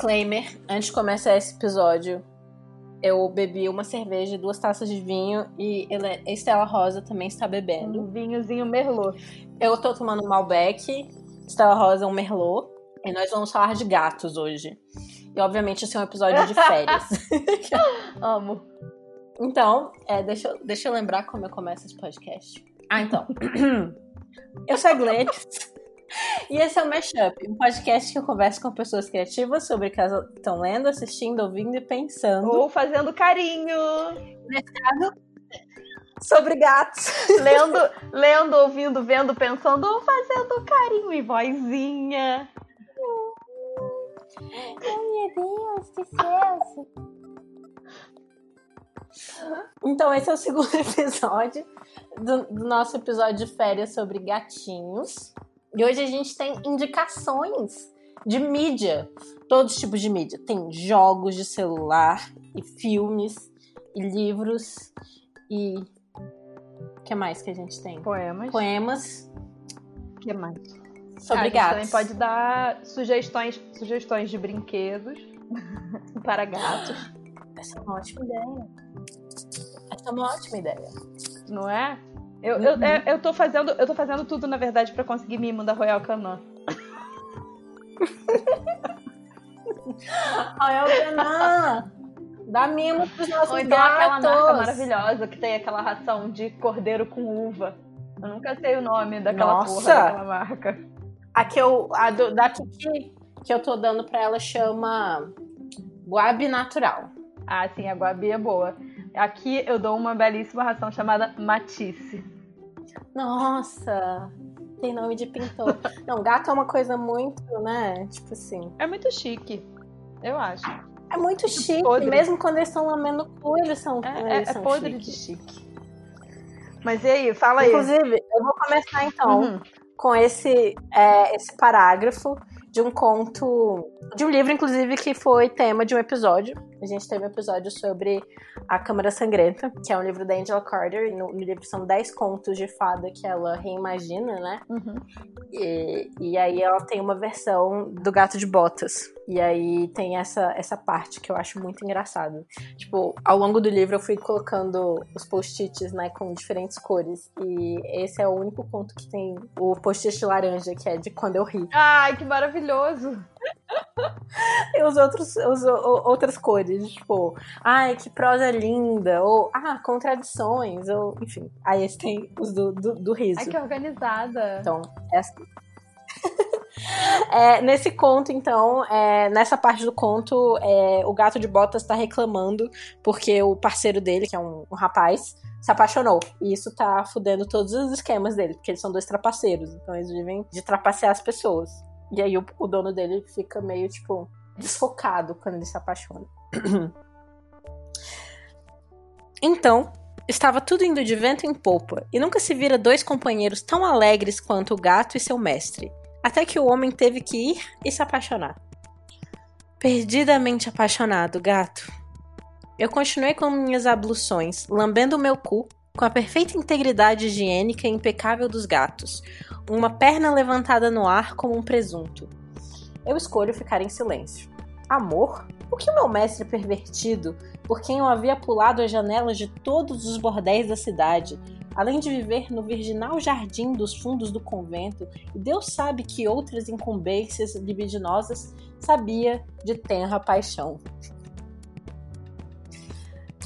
Disclaimer: antes de começar esse episódio, eu bebi uma cerveja e duas taças de vinho e Estela Rosa também está bebendo. Um vinhozinho merlot. Eu tô tomando um Malbec, Estela Rosa um Merlot, e nós vamos falar de gatos hoje. E obviamente esse é um episódio de férias. Amo. então, é, deixa, eu- deixa eu lembrar como eu começo esse podcast. Ah, então. eu sou a Gladys. E esse é o Mashup, um podcast que eu converso com pessoas criativas sobre o que elas estão lendo, assistindo, ouvindo e pensando Ou fazendo carinho. sobre gatos. lendo, lendo, ouvindo, vendo, pensando ou fazendo carinho e vozinha. Meu Deus do céu. Então, esse é o segundo episódio do, do nosso episódio de férias sobre gatinhos. E hoje a gente tem indicações de mídia, todos os tipos de mídia. Tem jogos de celular, e filmes, e livros, e. O que mais que a gente tem? Poemas. Poemas O que mais? sobre Ah, a gente gatos. também pode dar sugestões, sugestões de brinquedos para gatos, Essa é uma ótima ideia. Essa é uma ótima ideia. não é? Eu, eu, Uhum. eu, eu tô fazendo, eu tô fazendo tudo, na verdade, pra conseguir mimo da Royal Canin. Royal Canin! Dá mimo pros nossos Ou então gatos! aquela marca maravilhosa que tem aquela ração de cordeiro com uva. Eu nunca sei o nome daquela Nossa! porra daquela marca. A que eu, a do, da Kiki que eu tô dando pra ela chama Guabi Natural. Ah, sim, a Guabi é boa. Aqui eu dou uma belíssima ração chamada Matisse. Nossa! Tem nome de pintor. Não, gato é uma coisa muito, né? Tipo assim. É muito chique, eu acho. É muito chique. podre. Mesmo quando eles estão lambendo o cu, eles são. É, é- eles é são podre chiques. de chique. Mas e aí, fala aí. Inclusive, eu vou começar então. Uhum. com esse, é, esse parágrafo de um conto, de um livro, inclusive, que foi tema de um episódio. A gente teve um episódio sobre A Câmara Sangrenta, que é um livro da Angela Carter. No, no livro são 10 contos de fada que ela reimagina, né? Uhum. E, e aí ela tem uma versão do Gato de Botas. E aí tem essa, essa parte que eu acho muito engraçado. Tipo, ao longo do livro eu fui colocando os post-its, né, com diferentes cores. E esse é o único conto que tem o post-it laranja, que é de quando eu ri. Ai, que maravilhoso! E os outros, os, outras cores, tipo, ai, que prosa linda, ou, ah, contradições, ou, enfim. Aí esse tem os do, do, do riso. Ai, que organizada. Então, é assim. É, nesse conto, então, é, nessa parte do conto, é, o gato de botas tá reclamando porque o parceiro dele, que é um, um rapaz, se apaixonou. E isso tá fudendo todos os esquemas dele, porque eles são dois trapaceiros. Então eles vivem de trapacear as pessoas. E aí o, o dono dele fica meio, tipo, desfocado quando ele se apaixona. então, Estava tudo indo de vento em polpa, e nunca se vira dois companheiros tão alegres quanto o gato e seu mestre, até que o homem teve que ir e se apaixonar. Perdidamente apaixonado, gato. Eu continuei com minhas abluções, lambendo o meu cu, com a perfeita integridade higiênica e impecável dos gatos, uma perna levantada no ar como um presunto. Eu escolho ficar em silêncio. Amor? O que o meu mestre pervertido por quem eu havia pulado as janelas de todos os bordéis da cidade, além de viver no virginal jardim dos fundos do convento, e Deus sabe que outras incumbências libidinosas sabia de tenra paixão.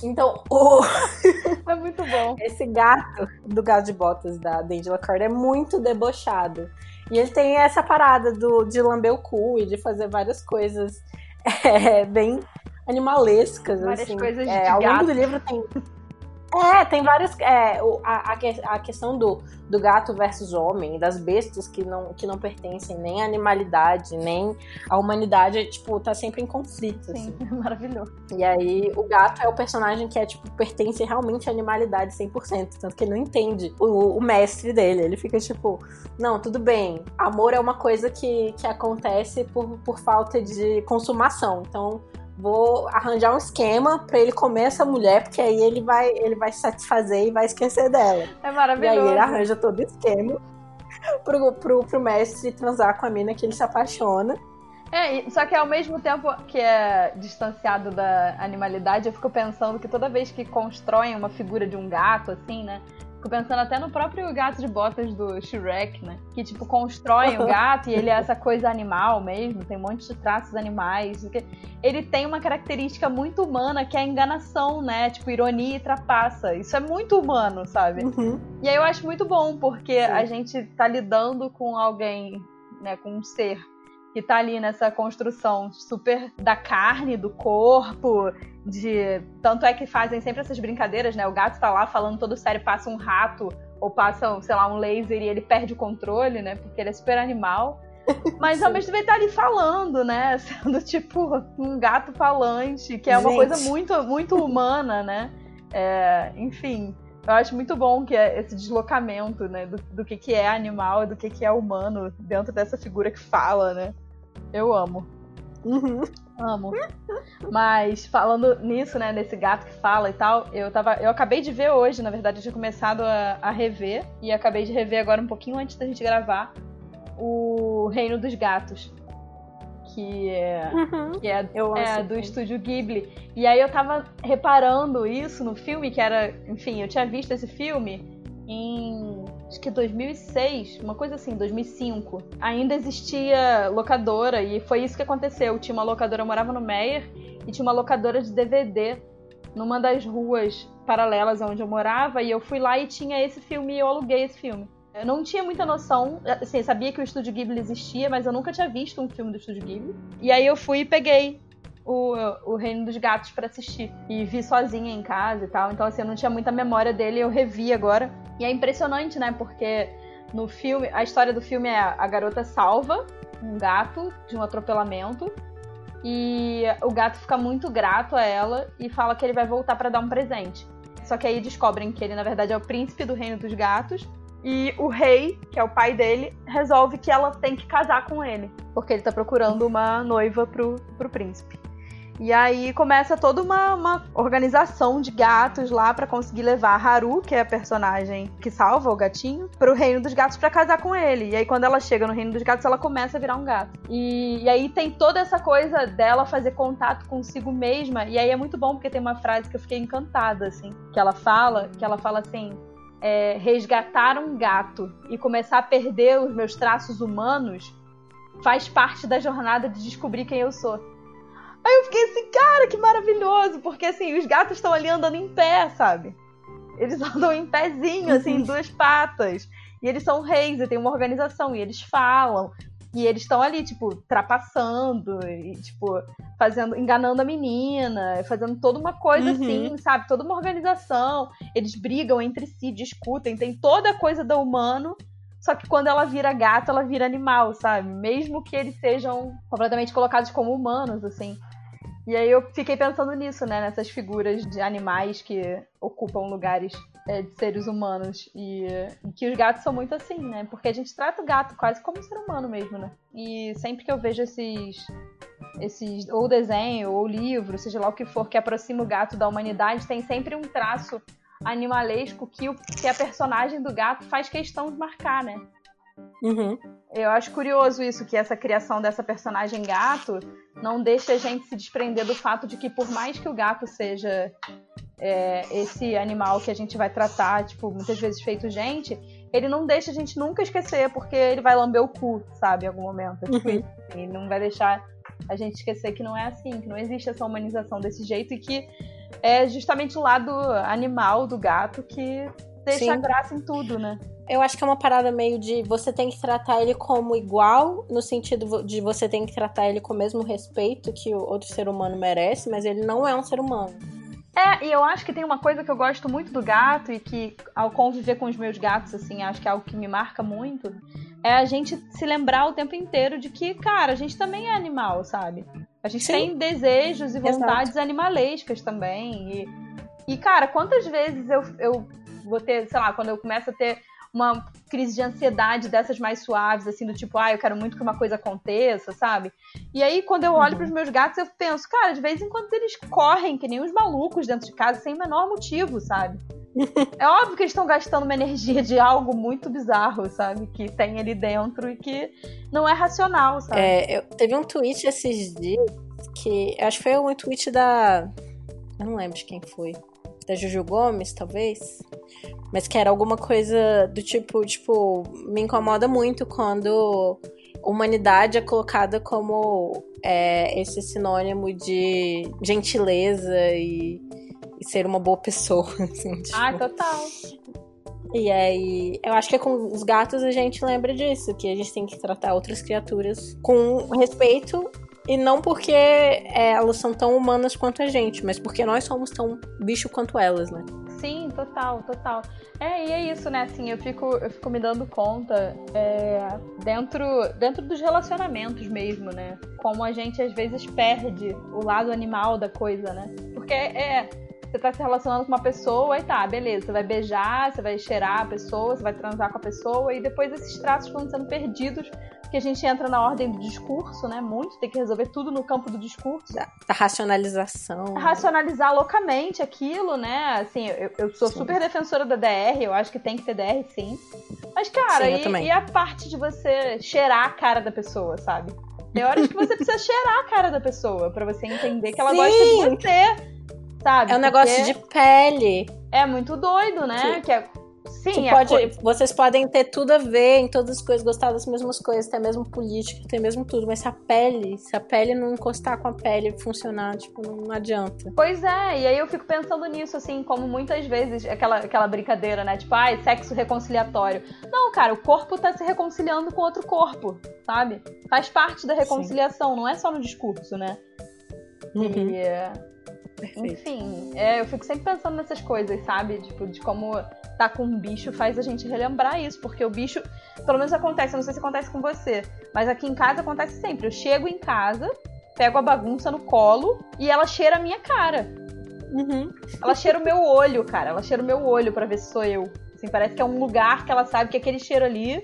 Então, o, É muito bom. esse gato do gato de botas da Angela Carter é muito debochado. E ele tem essa parada do, de lamber o cu e de fazer várias coisas é, bem animalescas. Várias assim. coisas É, de Ao longo gato. do livro tem. É, tem várias. É, a, a que- a questão do, do gato versus homem, das bestas que não, que não pertencem nem à animalidade, nem à humanidade, tipo, tá sempre em conflito. assim. Sim, maravilhoso. E aí, o gato é o personagem que é, tipo, pertence realmente à animalidade 100%. Tanto que ele não entende o, o mestre dele. Ele fica tipo, não, tudo bem. Amor é uma coisa que, que acontece por, por falta de consumação. Então, vou arranjar um esquema pra ele comer essa mulher, porque aí ele vai, ele vai se satisfazer e vai esquecer dela. É E aí, maravilhoso. ele arranja todo o esquema pro, pro, pro mestre transar com a mina que ele se apaixona. É, só que ao mesmo tempo que é distanciado da animalidade, eu fico pensando que toda vez que constroem uma figura de um gato, assim, né? Fico pensando até no próprio gato de botas do Shrek, né? Que, tipo, constroem o gato e ele é essa coisa animal mesmo, tem um monte de traços animais. Ele tem uma característica muito humana que é a enganação, né? Tipo, ironia e trapaça. Isso é muito humano, sabe? Uhum. E aí eu acho muito bom, porque Sim. a gente tá lidando com alguém, né? Com um ser que tá ali nessa construção super da carne, do corpo, de. Tanto é que fazem sempre essas brincadeiras, né? O gato tá lá falando todo sério, passa um rato ou passa, sei lá, um laser e ele perde o controle, né? Porque ele é super animal. Mas ao mesmo tempo ele tá ali falando, né? Sendo tipo um gato falante, que é uma Gente. coisa muito, muito humana, né? É, enfim, eu acho muito bom que é esse deslocamento, né? Do, do que, que é animal e do que, que é humano dentro dessa figura que fala, né? Eu amo. Uhum. Amo. Mas falando nisso, né, nesse gato que fala e tal, eu tava. Eu acabei de ver hoje, na verdade, eu tinha começado a, a rever. E acabei de rever agora um pouquinho antes da gente gravar o Reino dos Gatos. Que é, uhum. que é, é do estúdio Ghibli. E aí eu tava reparando isso no filme, que era. Enfim, eu tinha visto esse filme em acho que 2006, uma coisa assim, 2005. Ainda existia locadora e foi isso que aconteceu. Tinha uma locadora, eu morava no Meyer e tinha uma locadora de DVD numa das ruas paralelas onde eu morava e eu fui lá e tinha esse filme e eu aluguei esse filme. Eu não tinha muita noção, assim, sabia que o Estúdio Ghibli existia, mas eu nunca tinha visto um filme do Estúdio Ghibli. E aí eu fui e peguei o, o Reino dos Gatos para assistir. E vi sozinha em casa e tal. Então, assim, eu não tinha muita memória dele, eu revi agora. E é impressionante, né? Porque no filme, a história do filme é a garota salva um gato de um atropelamento. E o gato fica muito grato a ela e fala que ele vai voltar para dar um presente. Só que aí descobrem que ele, na verdade, é o príncipe do reino dos gatos. E o rei, que é o pai dele, resolve que ela tem que casar com ele. Porque ele tá procurando uma noiva pro, pro príncipe. E aí começa toda uma, uma organização de gatos lá para conseguir levar a Haru, que é a personagem que salva o gatinho, pro reino dos gatos para casar com ele. E aí quando ela chega no reino dos gatos, ela começa a virar um gato. E, e aí tem toda essa coisa dela fazer contato consigo mesma. E aí é muito bom porque tem uma frase que eu fiquei encantada, assim, que ela fala, que ela fala assim. É, resgatar um gato e começar a perder os meus traços humanos faz parte da jornada de descobrir quem eu sou. Aí eu fiquei assim, cara, que maravilhoso, porque assim, os gatos estão ali andando em pé, sabe? Eles andam em pezinho, assim, em uhum. duas patas. E eles são reis, e tem uma organização, e eles falam. E eles estão ali, tipo, trapaçando, e, tipo, fazendo, enganando a menina, fazendo toda uma coisa uhum. assim, sabe? Toda uma organização. Eles brigam entre si, discutem, tem toda a coisa do humano só que quando ela vira gato, ela vira animal, sabe? Mesmo que eles sejam completamente colocados como humanos, assim. E aí eu fiquei pensando nisso, né? Nessas figuras de animais que ocupam lugares é, de seres humanos. E, e, que os gatos são muito assim, né? Porque a gente trata o gato quase como um ser humano mesmo, né? E sempre que eu vejo esses. Esses, ou desenho, ou livro, seja lá o que for, que aproxima o gato da humanidade, tem sempre um traço animalesco que, o, que a personagem do gato faz questão de marcar, né? Uhum. Eu acho curioso isso, que essa criação dessa personagem gato não deixa a gente se desprender do fato de que, por mais que o gato seja é, esse animal que a gente vai tratar, tipo, muitas vezes feito gente, ele não deixa a gente nunca esquecer, porque ele vai lamber o cu, sabe, em algum momento. É tipo, uhum. Ele não vai deixar a gente esquecer que não é assim, que não existe essa humanização desse jeito e que é justamente o lado animal do gato que deixa Sim. graça em tudo, né? Eu acho que é uma parada meio de você tem que tratar ele como igual, no sentido de você tem que tratar ele com o mesmo respeito que o outro ser humano merece, mas ele não é um ser humano. É, e eu acho que tem uma coisa que eu gosto muito do gato e que ao conviver com os meus gatos, assim, acho que é algo que me marca muito, é a gente se lembrar o tempo inteiro de que, cara, a gente também é animal, sabe? A gente Sim. tem desejos e vontades Exato. animalescas também. E, e, cara, quantas vezes eu, eu vou ter, sei lá, quando eu começo a ter uma crise de ansiedade dessas mais suaves, assim, do tipo, ah, eu quero muito que uma coisa aconteça, sabe? E aí, quando eu olho uhum. pros meus gatos, eu penso, cara, de vez em quando eles correm que nem os malucos dentro de casa, sem o menor motivo, sabe? é óbvio que eles estão gastando uma energia de algo muito bizarro, sabe? Que tem ali dentro e que não é racional, sabe? É, eu, teve um tweet esses dias que. Acho que foi um tweet da. Eu não lembro de quem foi. Da Juju Gomes, talvez. Mas que era alguma coisa do tipo, tipo, me incomoda muito quando humanidade é colocada como é, esse sinônimo de gentileza e, e, ser uma boa pessoa. Assim, tipo. Ah, total. E aí, eu acho que com os gatos a gente lembra disso, que a gente tem que tratar outras criaturas com respeito e não porque é, elas são tão humanas quanto a gente, mas porque nós somos tão bicho quanto elas, né? Sim, total, total. É, e é isso, né? Assim, eu fico, eu fico me dando conta é, dentro, dentro dos relacionamentos mesmo, né? Como a gente às vezes perde o lado animal da coisa, né? Porque é. Você tá se relacionando com uma pessoa e tá, beleza, você vai beijar, você vai cheirar a pessoa, você vai transar com a pessoa, e depois esses traços vão sendo perdidos que a gente entra na ordem do discurso, né? Muito, tem que resolver tudo no campo do discurso. Da, da racionalização. Racionalizar loucamente aquilo, né? Assim, eu, eu sou sim. super defensora da DR, eu acho que tem que ter DR sim. Mas, cara, sim, e, e, a parte de você cheirar a cara da pessoa, sabe? Tem horas que você precisa cheirar a cara da pessoa para você entender que ela sim. gosta de você. Sabe? É um Porque negócio de pele. É muito doido, né? Que é Sim, pode, vocês podem ter tudo a ver em todas as coisas, gostar das mesmas coisas, ter mesmo política, ter mesmo tudo, mas se a pele, se a pele não encostar com a pele funcionar, tipo, não, adianta. Pois é, e aí eu fico pensando nisso, assim, como muitas vezes aquela, aquela brincadeira, né? Tipo, ai, sexo reconciliatório. Não, cara, o corpo tá se reconciliando com outro corpo, sabe? Faz parte da reconciliação, Sim. não é só no discurso, né? Uhum. E, enfim, é, eu fico sempre pensando nessas coisas, sabe? Tipo, de como tá com um bicho faz a gente relembrar isso, porque o bicho, pelo menos acontece, eu não sei se acontece com você, mas aqui em casa acontece sempre. Eu chego em casa, pego a bagunça no colo e ela cheira a minha cara. Uhum. Ela cheira o meu olho, cara. Ela cheira o meu olho para ver se sou eu. Assim, parece que é um lugar que ela sabe que aquele cheiro ali,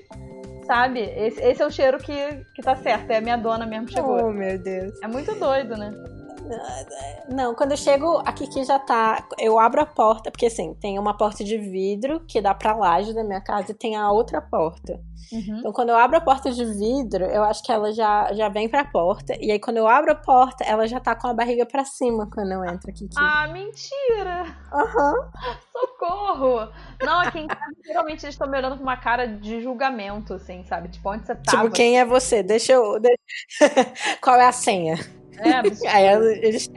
sabe? Esse, esse é o cheiro que, que tá certo. É a minha dona mesmo chegou. Oh, meu Deus. É muito doido, né? Não, quando eu chego, a Kiki já tá. Eu abro a porta, porque assim, tem uma porta de vidro que dá pra laje da minha casa e tem a outra porta. Uhum. Então, quando eu abro a porta de vidro, eu acho que ela já, já vem pra porta. E aí, quando eu abro a porta, ela já tá com a barriga pra cima quando eu entro, Kiki. Ah, mentira! Aham. Uhum. Socorro! Não, aqui em casa, geralmente eles estão me olhando com uma cara de julgamento, assim, sabe? Tipo, onde você tá? Tipo, quem é você? Deixa eu. Qual é a senha? É absurdo. Aí eles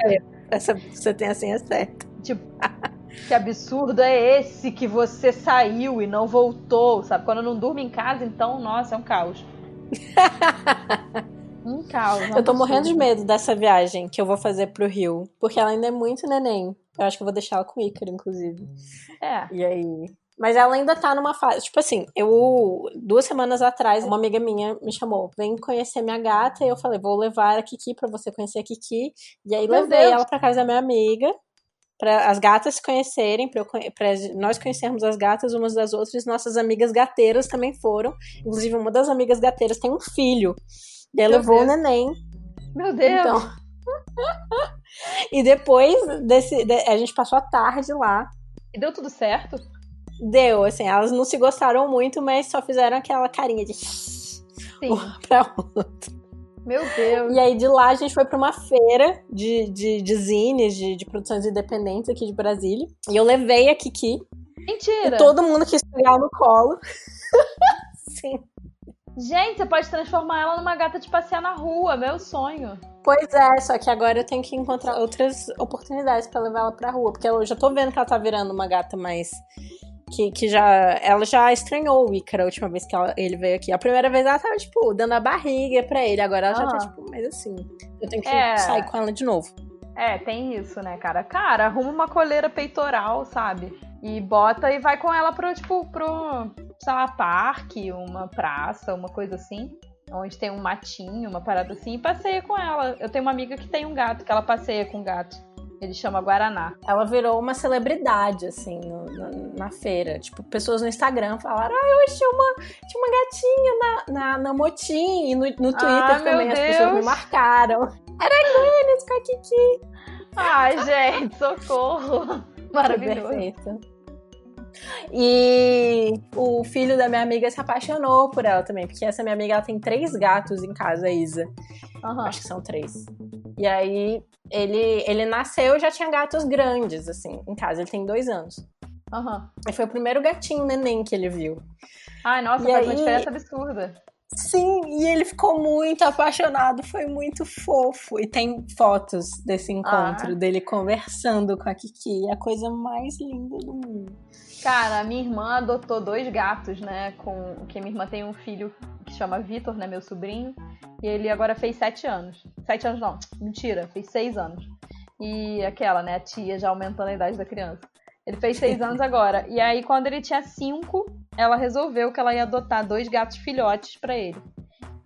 essa você tem a senha certa. Tipo, que absurdo é esse que você saiu e não voltou, sabe? Quando eu não durmo em casa, então, nossa, é um caos. um caos. É eu tô morrendo de medo dessa viagem que eu vou fazer pro Rio, porque ela ainda é muito neném. Eu acho que eu vou deixar ela com o Ícaro, inclusive. É. E aí, mas ela ainda tá numa fase. Tipo assim, eu. Duas semanas atrás, uma amiga minha me chamou: vem conhecer minha gata. E eu falei: vou levar a Kiki pra você conhecer a Kiki. E aí Meu levei Deus. ela pra casa da minha amiga. Para as gatas se conhecerem, para nós conhecermos as gatas umas das outras, nossas amigas gateiras também foram. Inclusive, uma das amigas gateiras tem um filho. E ela levou Deus. o neném. Meu Deus! Então... e depois desse. A gente passou a tarde lá. E deu tudo certo? Deu, assim, elas não se gostaram muito, mas só fizeram aquela carinha de Sim. uma pra outra. Meu Deus. E aí de lá a gente foi pra uma feira de, de, de zines, de, de produções independentes aqui de Brasília. E eu levei a Kiki. Mentira! E todo mundo quis pegar no colo. Sim. Gente, você pode transformar ela numa gata de passear na rua, meu sonho. Pois é, só que agora eu tenho que encontrar outras oportunidades para levar ela pra rua, porque eu já tô vendo que ela tá virando uma gata mais que, que já. Ela já estranhou o Ícaro a última vez que ela, ele veio aqui. A primeira vez ela tava, tipo, dando a barriga pra ele. Agora ela já tá, tipo, mais assim. Eu tenho que é... sair com ela de novo. É, tem isso, né, cara? Cara, arruma uma coleira peitoral, sabe? E bota e vai com ela pro, tipo, pro, sei lá, parque, uma praça, uma coisa assim. Onde tem um matinho, uma parada assim, e passeia com ela. Eu tenho uma amiga que tem um gato, que ela passeia com o gato. Ele chama Guaraná. Ela virou uma celebridade, assim, no, no, na feira. Tipo, pessoas no Instagram falaram: Ah, eu achei uma, tinha uma gatinha na, na, na Motim. E no, no Twitter ah, também as pessoas me marcaram. Era Glennis com a Kiki. Ai, gente, socorro. Maravilhoso. Perfeito. E o filho da minha amiga se apaixonou por ela também, porque essa minha amiga ela tem três gatos em casa, a Isa. Aham. Acho que são três. E aí ele, ele nasceu e já tinha gatos grandes, assim, em casa. Ele tem dois anos. Aham. E foi o primeiro gatinho neném que ele viu. Ai, nossa, E faz uma aí- diferença absurda. Sim, e ele ficou muito apaixonado, foi muito fofo. E tem fotos desse encontro, Ah. dele conversando com a Kiki. A coisa mais linda do mundo. Cara, a minha irmã adotou dois gatos, né? Com que minha irmã tem um filho que chama Vitor, né? Meu sobrinho. E ele agora fez sete anos. Sete anos não, mentira, fez seis anos. E aquela, né? A tia já aumentando a idade da criança. Ele fez seis anos agora. E aí, quando ele tinha cinco, ela resolveu que ela ia adotar dois gatos filhotes pra ele.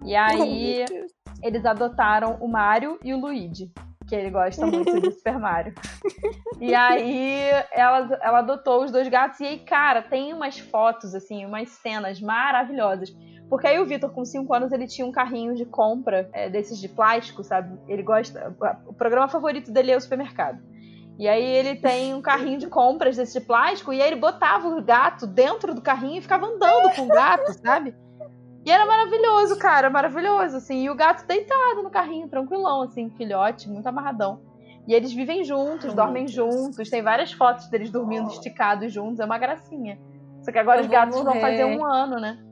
E aí, Oh, meu Deus. eles adotaram o Mario e o Luigi, que ele gosta muito de Super Mario. E aí ela, ela adotou os dois gatos, e aí, cara, tem umas fotos, assim, umas cenas maravilhosas. Porque aí o Vitor, com 5 anos, ele tinha um carrinho de compra é, desses de plástico, sabe? Ele gosta. O programa favorito dele é o supermercado. E aí ele tem um carrinho de compras desse de plástico, e aí ele botava o gato dentro do carrinho e ficava andando com o gato, sabe? E era maravilhoso, cara, maravilhoso, assim. E o gato deitado no carrinho, tranquilão, assim, filhote, muito amarradão. E eles vivem juntos, dormem juntos, tem várias fotos deles dormindo esticados juntos, é uma gracinha. Só que agora Eu os gatos vão fazer um ano, né?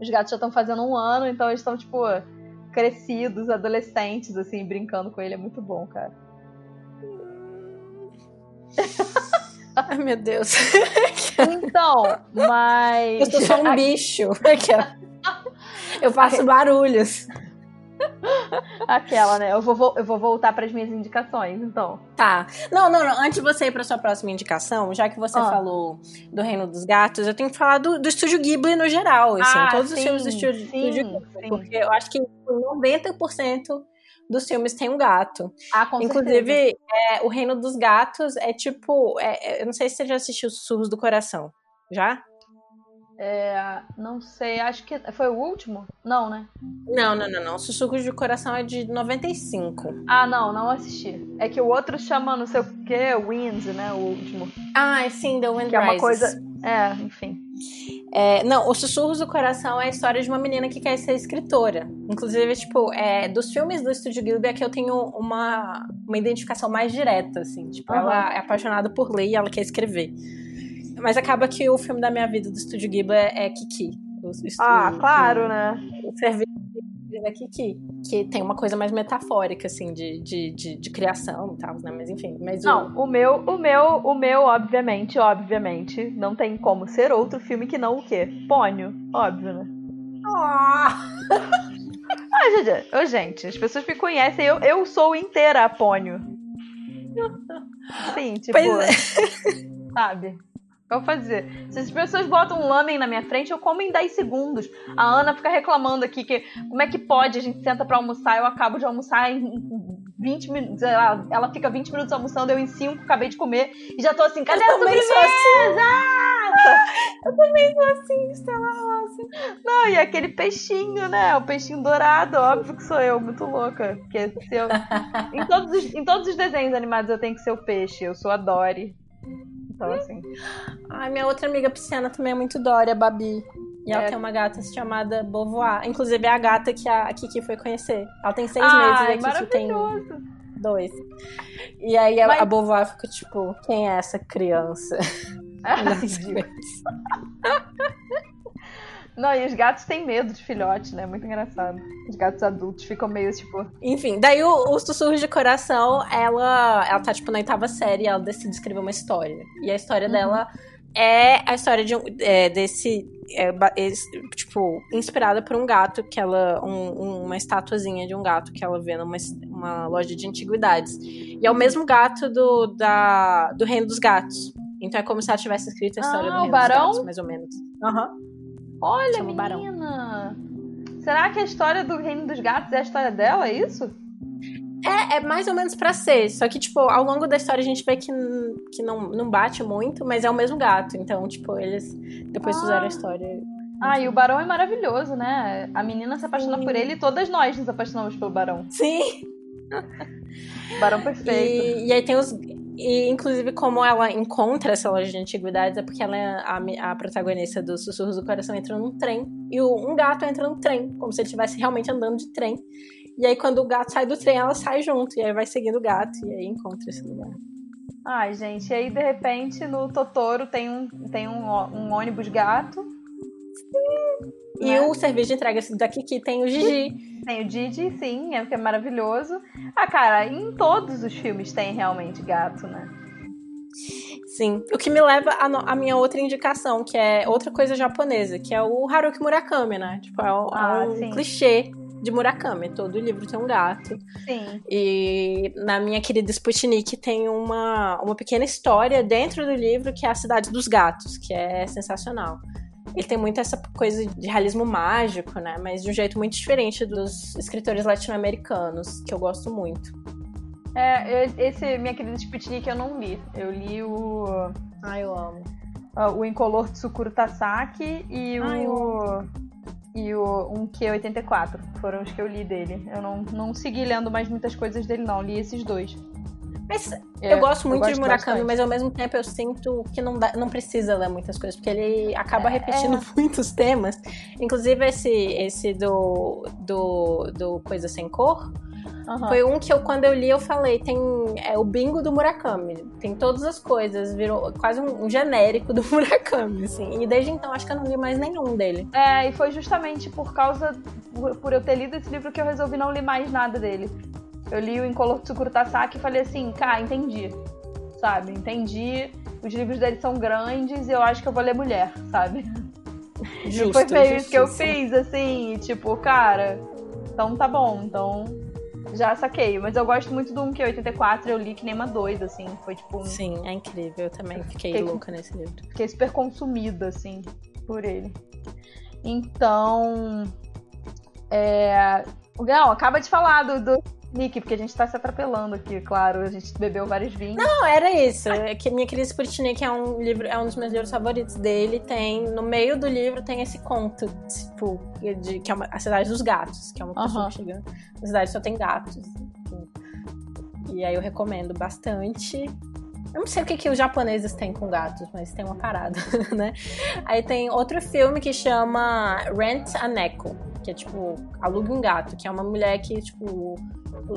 Os gatos já estão fazendo um ano, então eles estão, tipo, crescidos, adolescentes, assim, brincando com ele. É muito bom, cara. Ai, meu Deus. Então, mas. Eu sou só um bicho. Eu faço barulhos. Aquela, né? Eu vou, vo- eu vou voltar para as minhas indicações, então. Tá. Não, não, não. Antes de você ir pra sua próxima indicação, já que você Ah. falou do Reino dos Gatos, eu tenho que falar do, do Estúdio Ghibli no geral, assim. Ah, todos os sim, filmes do Estúdio, sim, Estúdio Ghibli. sim. Porque eu acho que 90% dos filmes tem um gato. Ah, com Inclusive, é, o Reino dos Gatos é tipo. é- é- eu não sei se você já assistiu Sussurros do Coração. Já? É, não sei, acho que. Foi o último? Não, né? Não, não, não, não. Sussurros do Coração é de 95. Ah, não, não assisti. É que o outro chama não sei o que, Wind, né? O último. Ah, sim, The Wind Que é uma coisa. É, enfim. É, não, o Sussurros do Coração é a história de uma menina que quer ser escritora. Inclusive, tipo, é, dos filmes do Estúdio Ghibli é que eu tenho uma, uma identificação mais direta, assim. Tipo, Aham. ela é apaixonada por ler e ela quer escrever. Mas acaba que o filme da minha vida do Estúdio Ghibli é, é Kiki. O, o- Ah, o- claro, né? O serviço da Kiki. Que tem uma coisa mais metafórica, assim, de, de, de, de criação e tal, né? Mas enfim. Mas o- Não, o meu, o meu, o meu, obviamente, obviamente, não tem como ser outro filme que não o quê? Pônio, óbvio, né? Ah! Ah, gente, as pessoas me conhecem, eu, eu sou inteira Pônio. Sim, tipo, Pois sabe? O que eu vou fazer? Se as pessoas botam um lamen na minha frente, eu como em 10 segundos. A Ana fica reclamando aqui que como é que pode? A gente senta pra almoçar, eu acabo de almoçar em 20 minutos. lá, Ela fica 20 minutos almoçando, eu em 5 acabei de comer e já tô assim, cadê a Eu sou sobremesa? Eu também sou assim, Estela Rossi. Não, e aquele peixinho, né? O peixinho dourado, óbvio que sou eu, muito louca. Porque se eu... em, todos os, em todos os desenhos animados eu tenho que ser o peixe, eu sou a Dory. Então, assim. Ai, minha outra amiga pisciana também é muito Dória, a Babi. E ela É. tem uma gata chamada Beauvoir. Inclusive, é a gata que a Kiki foi conhecer. Ela tem seis Ai, meses e a Kiki tem dois. E aí a, Mas- a Beauvoir fica tipo, quem é essa criança? Coisas. Não, e os gatos têm medo de filhote, né? Muito engraçado. Os gatos adultos ficam meio tipo. Enfim, daí o, o Sussurros de Coração, ela, ela tá, tipo, na oitava série e ela decide escrever uma história. E a história Uhum. dela é a história de um, é, desse. é, esse, tipo, inspirada por um gato que ela. um- um- uma estatuazinha de um gato que ela vê numa uma loja de antiguidades. E é o mesmo gato do, da, do Reino dos Gatos. Então é como se ela tivesse escrito a história Ah, do Reino dos Gatos, mais ou menos. Aham. Olha, o Barão. menina! Será que a história do Reino dos Gatos é a história dela, é isso? É, é mais ou menos pra ser. Só que, tipo, ao longo da história a gente vê que, que não, não bate muito, mas é o mesmo gato. Então, tipo, eles depois Ah. fizeram a história. Ah, e o Barão é maravilhoso, né? A menina se apaixona Sim. por ele e todas nós nos apaixonamos pelo Barão. Sim! Barão perfeito. E, e aí tem os. E, inclusive, como ela encontra essa loja de antiguidades é porque ela é a, a protagonista dos Sussurros do Coração entra num trem. E o, um gato entra no trem, como se ele estivesse realmente andando de trem. E aí, quando o gato sai do trem, ela sai junto. E aí vai seguindo o gato. E aí encontra esse lugar. Ai, gente, e aí de repente no Totoro tem um, tem um, um ônibus gato. Sim. E né? o serviço de entrega daqui que tem o Gigi. Tem o Gigi, sim, é, que é maravilhoso. Ah, cara, em todos os filmes tem realmente gato, né? Sim. O que me leva a, a, minha outra indicação, que é outra coisa japonesa, que é o Haruki Murakami, né? Tipo, é, um, ah, é um clichê de Murakami. Todo livro tem um gato. Sim. E na minha querida Sputnik tem uma, uma pequena história dentro do livro que é a Cidade dos Gatos, que é sensacional. Ele tem muito essa coisa de realismo mágico, né? Mas de um jeito muito diferente dos escritores latino-americanos, que eu gosto muito. É, esse Minha Querida Sputnik eu não li. Eu li o. Ai, eu amo. O Incolor Tsukuru Tasaki e Ai, o e o um Q84. Foram os que eu li dele. Eu não, não segui lendo mais muitas coisas dele, não. Li esses dois. Mas é, eu gosto muito eu gosto de Murakami, bastante. mas ao mesmo tempo eu sinto que não, dá, não precisa ler muitas coisas, porque ele acaba é, repetindo é. muitos temas. Inclusive esse, esse do, do, do Coisa Sem Cor Uhum. Foi um que eu, quando eu li, eu falei, tem é o bingo do Murakami. Tem todas as coisas, virou quase um, um genérico do Murakami, assim. E desde então acho que eu não li mais nenhum dele. É, e foi justamente por causa, por, por eu ter lido esse livro que eu resolvi não ler mais nada dele. Eu li o Incolor Tsukuru Tasaki e falei assim, cara, entendi. Sabe? Entendi. Os livros dele são grandes e eu acho que eu vou ler mulher, sabe? Justo, e foi meio isso que eu fiz, assim, tipo, cara, então tá bom, então já saquei, mas eu gosto muito do 1Q84, eu li que nem uma doida, assim. Foi tipo um... Sim, é incrível. Eu também fiquei, fiquei louca nesse livro. Fiquei super consumida, assim, por ele. Então. É. Não, acaba de falar do, do Nick, porque a gente tá se atropelando aqui, claro. A gente bebeu vários vinhos. Não, era isso. É que Minha Querida Sputnik é um livro, é um dos meus livros favoritos dele. Tem, no meio do livro tem esse conto, tipo, de, que é uma, a cidade dos gatos, que é uma pessoa uhum. chegando. Na cidade só tem gatos. E aí eu recomendo bastante. Eu não sei o que, que os japoneses têm com gatos, mas tem uma parada, né? Aí tem outro filme que chama Rent a Neko, que é tipo, alugue um gato, que é uma mulher que, tipo,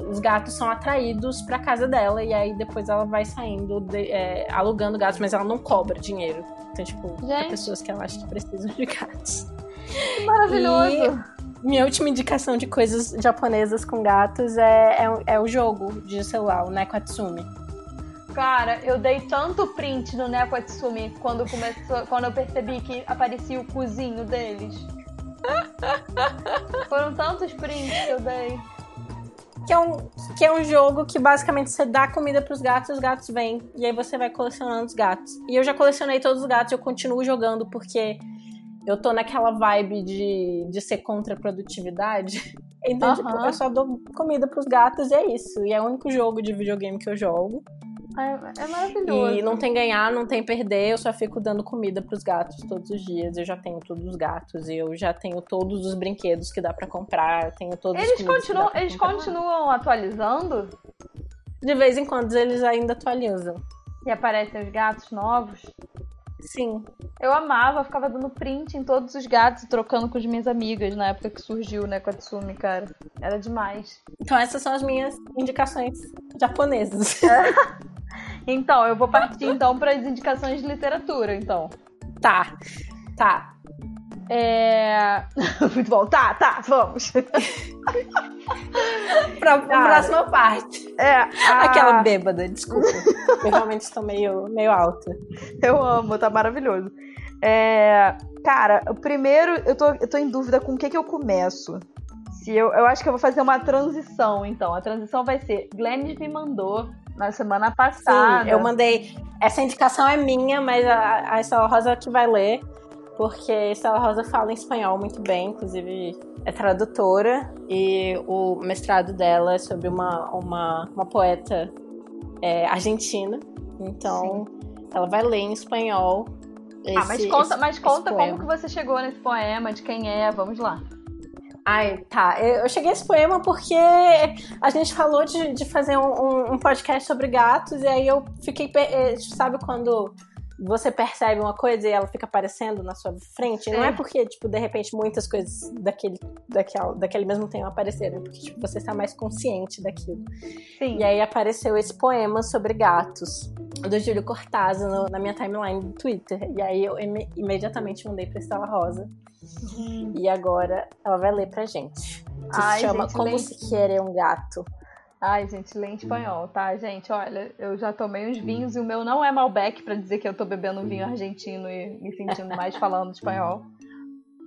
os gatos são atraídos para casa dela e aí depois ela vai saindo de, é, alugando gatos, mas ela não cobra dinheiro. Então, tipo, Gente. pessoas que ela acha que precisam de gatos. Que maravilhoso! E minha última indicação de coisas japonesas com gatos é, é, é o jogo de celular, o Neko Atsumi. Cara, eu dei tanto print no Neko Atsumi quando, começou, quando eu percebi que aparecia o cozinho deles. Foram tantos prints que eu dei que é um, que é um jogo que basicamente você dá comida pros gatos e os gatos vêm. E aí você vai colecionando os gatos. E eu já colecionei todos os gatos e eu continuo jogando porque eu tô naquela vibe de, de ser contra a produtividade. Então, uhum. tipo, eu só dou comida pros gatos e é isso. E é o único jogo de videogame que eu jogo. É, é maravilhoso. E não tem ganhar, não tem perder, eu só fico dando comida pros gatos todos os dias. Eu já tenho todos os gatos, eu já tenho todos os brinquedos que dá para comprar, eu tenho todos eles continuam Eles comprar. continuam atualizando? De vez em quando eles ainda atualizam. E aparecem os gatos novos? Sim. Eu amava, ficava dando print em todos os gatos, trocando com as minhas amigas na época que surgiu, né, Katsumi, cara. Era demais. Então essas são as minhas indicações japonesas. Então, eu vou partir então para as indicações de literatura, então. Tá. Tá. É. Muito bom. Tá, tá, vamos. pra, pra próxima parte. É. A... Aquela bêbada, desculpa. eu realmente estou meio, meio alta. Eu amo, tá maravilhoso. É. Cara, o primeiro, eu tô, eu tô em dúvida com o que, que eu começo. Se eu, eu acho que eu vou fazer uma transição, então. A transição vai ser: Glennis me mandou na semana passada. Sim, eu mandei. Essa indicação é minha, mas a, a Estela Rosa que vai ler, porque a Estela Rosa fala em espanhol muito bem, inclusive é tradutora, e o mestrado dela é sobre uma, uma, uma poeta é, argentina. Então, Sim. ela vai ler em espanhol. Esse, ah, mas conta, mas conta como que você chegou nesse poema, de quem é, vamos lá. Ai, tá. Eu cheguei a esse poema porque a gente falou de, de fazer um, um, podcast sobre gatos, e aí eu fiquei. Eh, sabe quando você percebe uma coisa e ela fica aparecendo na sua frente. Não é porque, tipo, de repente muitas coisas daquele, daquele, daquele mesmo tema apareceram, é porque tipo, você está mais consciente daquilo. Sim. E aí apareceu esse poema sobre gatos, do Júlio Cortázar, na minha timeline do Twitter. E aí eu im imediatamente mandei pra Estela Rosa. Uhum. E agora ela vai ler pra gente. Que Ai, se chama gente, Como se quer um gato. Ai, gente, lê em espanhol, tá? Gente, olha, eu já tomei uns vinhos e o meu não é Malbec para dizer que eu tô bebendo um vinho argentino e me sentindo mais falando espanhol.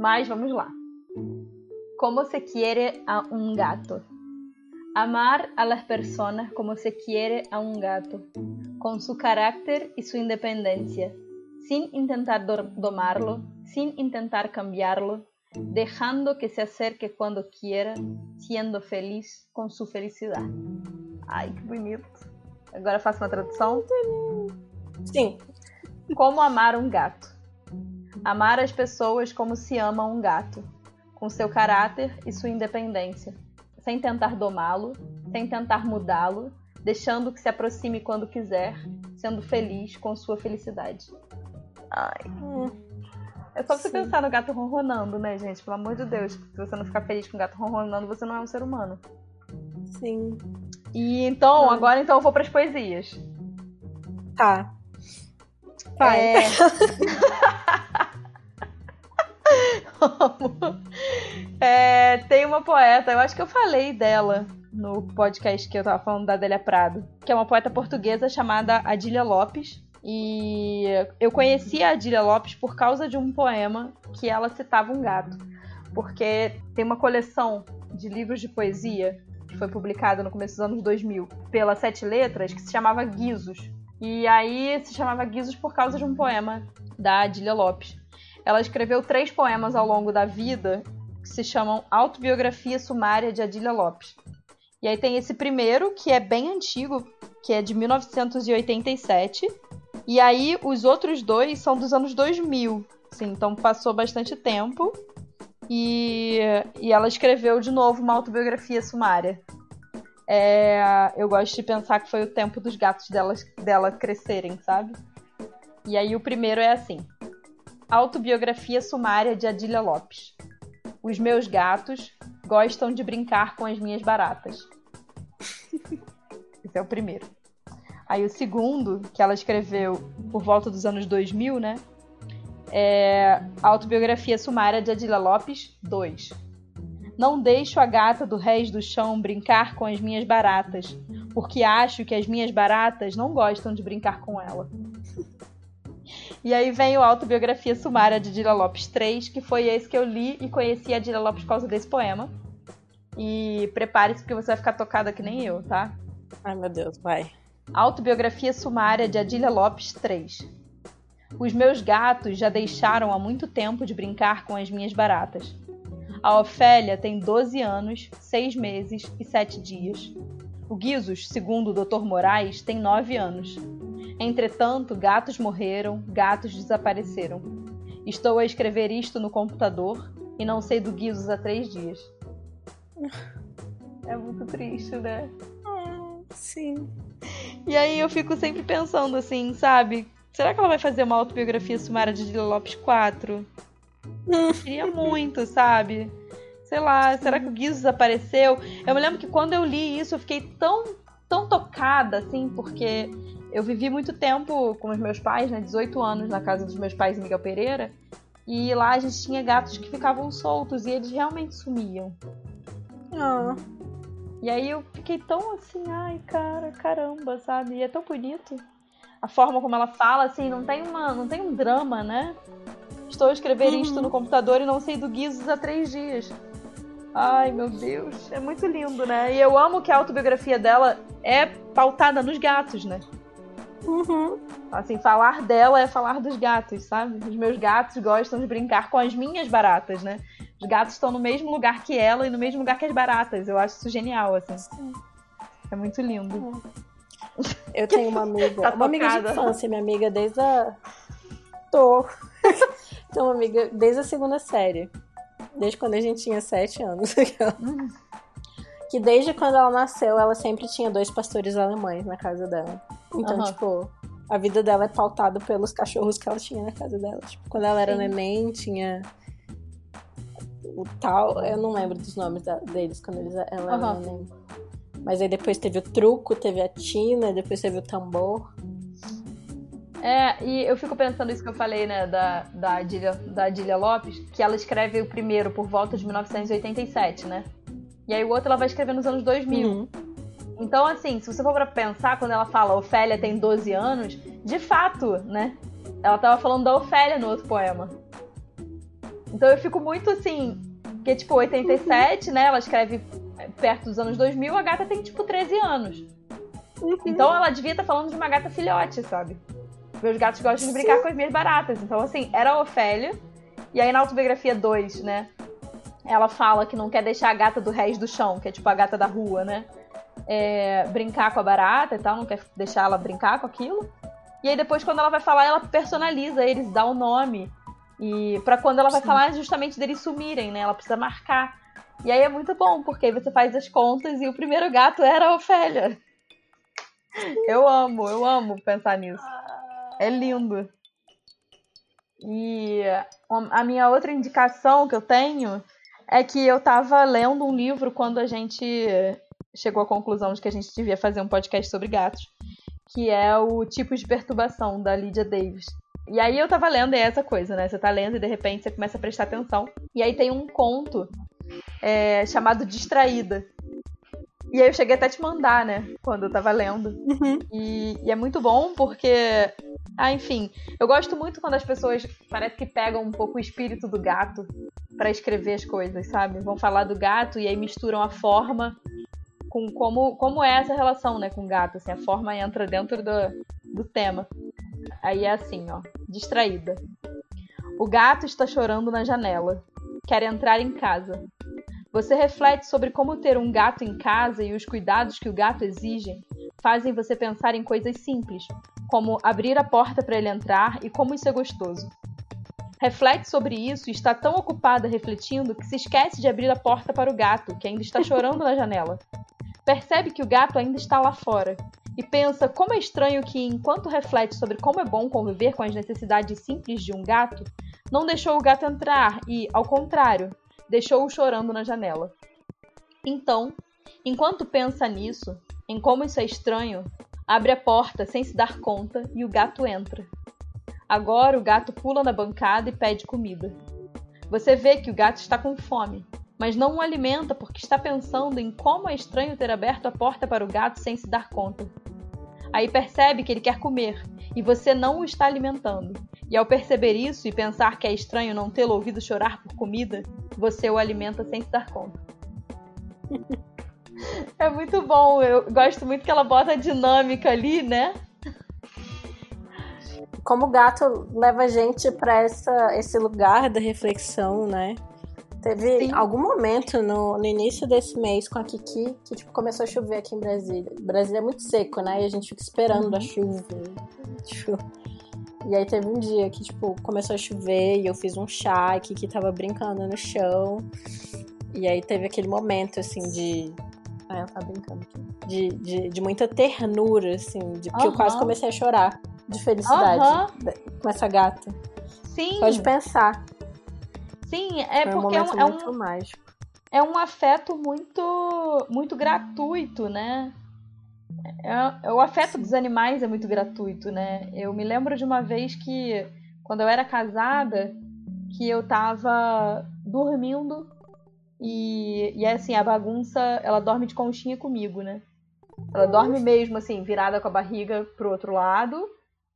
Mas vamos lá. Como se quiere a un gato. Amar a las personas como se quiere a un gato, con su carácter y su independencia, sin intentar domarlo, sin intentar cambiarlo, dejando que se acerque quando quiera, sendo feliz com sua felicidade. Ai, que bonito. Agora faço uma tradução? Sim. Como amar um gato. Amar as pessoas como se ama um gato, com seu caráter e sua independência, sem tentar domá-lo, sem tentar mudá-lo, deixando que se aproxime quando quiser, sendo feliz com sua felicidade. Ai. Hum. É só você Sim. pensar no gato ronronando, né, gente? Pelo amor de Deus. Se você não ficar feliz com o gato ronronando, você não é um ser humano. Sim. E então, ah. agora então eu vou para as poesias. Tá. Vai. É... é, tem uma poeta, eu acho que eu falei dela no podcast que eu tava falando da Adélia Prado, que é uma poeta portuguesa chamada Adília Lopes. E eu conheci a Adília Lopes por causa de um poema que ela citava um gato. Porque tem uma coleção de livros de poesia que foi publicada no começo dos anos 2000 pela Sete Letras que se chamava Guizos. E aí se chamava Guizos por causa de um poema da Adília Lopes. Ela escreveu três poemas ao longo da vida que se chamam Autobiografia Sumária de Adília Lopes. E aí tem esse primeiro, que é bem antigo, que é de 1987, e aí, os outros dois são dos anos 2000. Sim, então passou bastante tempo. E, e ela escreveu de novo uma autobiografia sumária. É, eu gosto de pensar que foi o tempo dos gatos delas, dela crescerem, sabe? E aí o primeiro é assim: Autobiografia sumária de Adília Lopes. Os meus gatos gostam de brincar com as minhas baratas. Esse é o primeiro. Aí o segundo, que ela escreveu por volta dos anos 2000, né? É a Autobiografia Sumária de Adila Lopes 2. Não deixo a gata do Reis do Chão brincar com as minhas baratas, porque acho que as minhas baratas não gostam de brincar com ela. E aí vem o Autobiografia Sumária de Adila Lopes 3, que foi esse que eu li e conheci a Adila Lopes por causa desse poema. E prepare-se porque você vai ficar tocada que nem eu, tá? Ai meu Deus, vai. Autobiografia sumária de Adília Lopes 3. Os meus gatos já deixaram há muito tempo de brincar com as minhas baratas. A Ofélia tem 12 anos, 6 meses e 7 dias. O Guizos, segundo o Dr. Moraes, tem 9 anos. Entretanto, gatos morreram, gatos desapareceram. Estou a escrever isto no computador e não sei do Guizos há 3 dias. É muito triste, né? Sim. E aí eu fico sempre pensando assim, sabe? Será que ela vai fazer uma autobiografia sumária de Lila Lopes 4? Queria muito, sabe? Sei lá, será que o Guizo desapareceu? Eu me lembro que quando eu li isso, eu fiquei tão, tão tocada, assim, porque eu vivi muito tempo com os meus pais, né? 18 anos na casa dos meus pais em Miguel Pereira. E lá a gente tinha gatos que ficavam soltos e eles realmente sumiam. Oh. E aí eu fiquei tão assim, ai, cara, caramba, sabe? E é tão bonito. A forma como ela fala, assim, não tem uma, não tem um drama, né? Estou a escrever uhum. isto no computador e não sei do Guizos há três dias. Ai, meu Deus, é muito lindo, né? E eu amo que a autobiografia dela é pautada nos gatos, né? Uhum. Assim, falar dela é falar dos gatos, sabe? Os meus gatos gostam de brincar com as minhas baratas, né? Os gatos estão no mesmo lugar que ela e no mesmo lugar que as baratas. Eu acho isso genial, assim. Sim. É muito lindo. Eu tenho uma amiga, tá uma amiga de infância, minha amiga desde a. Tô. Então, uma amiga desde a segunda série. desde quando a gente tinha sete anos. que desde quando ela nasceu, ela sempre tinha dois pastores alemães na casa dela. Então, uhum. tipo, a vida dela é pautada pelos cachorros que ela tinha na casa dela. Tipo, quando ela era Sim. neném, tinha o tal. Eu não lembro dos nomes da, deles quando eles, ela uhum. era neném. Mas aí depois teve o truco, teve a tina, depois teve o tambor. É, e eu fico pensando isso que eu falei, né, da, da, Adília, da Adília Lopes, que ela escreve o primeiro por volta de 1987, né? E aí o outro ela vai escrever nos anos 2000. Uhum. Então, assim, se você for pra pensar, quando ela fala Ofélia tem 12 anos, de fato, né? Ela tava falando da Ofélia no outro poema. Então eu fico muito assim, que tipo, 87, né? Ela escreve perto dos anos 2000, a gata tem tipo 13 anos. Uhum. Então ela devia estar tá falando de uma gata filhote, sabe? Meus gatos gostam de brincar Sim. com as minhas baratas. Então, assim, era a Ofélia. E aí na autobiografia 2, né? Ela fala que não quer deixar a gata do réis do chão, que é tipo a gata da rua, né? É, brincar com a barata e tal, não quer deixar ela brincar com aquilo. E aí depois, quando ela vai falar, ela personaliza eles, dá o um nome. E para quando ela vai Sim. falar justamente deles sumirem, né? Ela precisa marcar. E aí é muito bom, porque aí você faz as contas e o primeiro gato era a Ofélia. Eu amo, eu amo pensar nisso. É lindo. E a minha outra indicação que eu tenho é que eu tava lendo um livro quando a gente chegou à conclusão de que a gente devia fazer um podcast sobre gatos, que é o Tipos de Perturbação, da Lydia Davis. E aí eu tava lendo, e é essa coisa, né? Você tá lendo e de repente você começa a prestar atenção. E aí tem um conto é, chamado Distraída. E aí eu cheguei até a te mandar, né? Quando eu tava lendo. Uhum. E, e, é muito bom porque. Ah, enfim. Eu gosto muito quando as pessoas parece que pegam um pouco o espírito do gato para escrever as coisas, sabe? Vão falar do gato e aí misturam a forma com como, como é essa relação, né, com o gato. Assim, a forma entra dentro do, do tema. Aí é assim, ó. Distraída. O gato está chorando na janela. Quer entrar em casa. Você reflete sobre como ter um gato em casa e os cuidados que o gato exige fazem você pensar em coisas simples, como abrir a porta para ele entrar e como isso é gostoso. Reflete sobre isso e está tão ocupada refletindo que se esquece de abrir a porta para o gato, que ainda está chorando na janela. Percebe que o gato ainda está lá fora e pensa como é estranho que, enquanto reflete sobre como é bom conviver com as necessidades simples de um gato, não deixou o gato entrar e, ao contrário, deixou-o chorando na janela. Então, enquanto pensa nisso, em como isso é estranho, abre a porta sem se dar conta e o gato entra. Agora o gato pula na bancada e pede comida. Você vê que o gato está com fome, mas não o alimenta porque está pensando em como é estranho ter aberto a porta para o gato sem se dar conta. Aí percebe que ele quer comer e você não o está alimentando. E ao perceber isso e pensar que é estranho não tê-lo ouvido chorar por comida, você o alimenta sem se dar conta. é muito bom, eu gosto muito que ela bota a dinâmica ali, né? Como o gato leva a gente para esse lugar da reflexão, né? Teve Sim. algum momento no, no início desse mês com a Kiki que tipo, começou a chover aqui em Brasília. Brasília é muito seco, né? E a gente fica esperando uhum. a chuva. Tipo, e aí teve um dia que, tipo, começou a chover e eu fiz um chá, a Kiki tava brincando no chão. E aí teve aquele momento, assim, de. Ah, ela tá brincando aqui. De, de, de muita ternura, assim, de, uhum. eu quase comecei a chorar de felicidade uhum. com essa gata. Sim. Pode pensar. Sim, é porque um é um, é um mágico. É um afeto muito muito gratuito, né? É, é, o afeto dos animais é muito gratuito, né? Eu me lembro de uma vez que quando eu era casada, que eu tava dormindo e, e é assim, a bagunça, ela dorme de conchinha comigo, né? Ela dorme mesmo assim, virada com a barriga pro outro lado,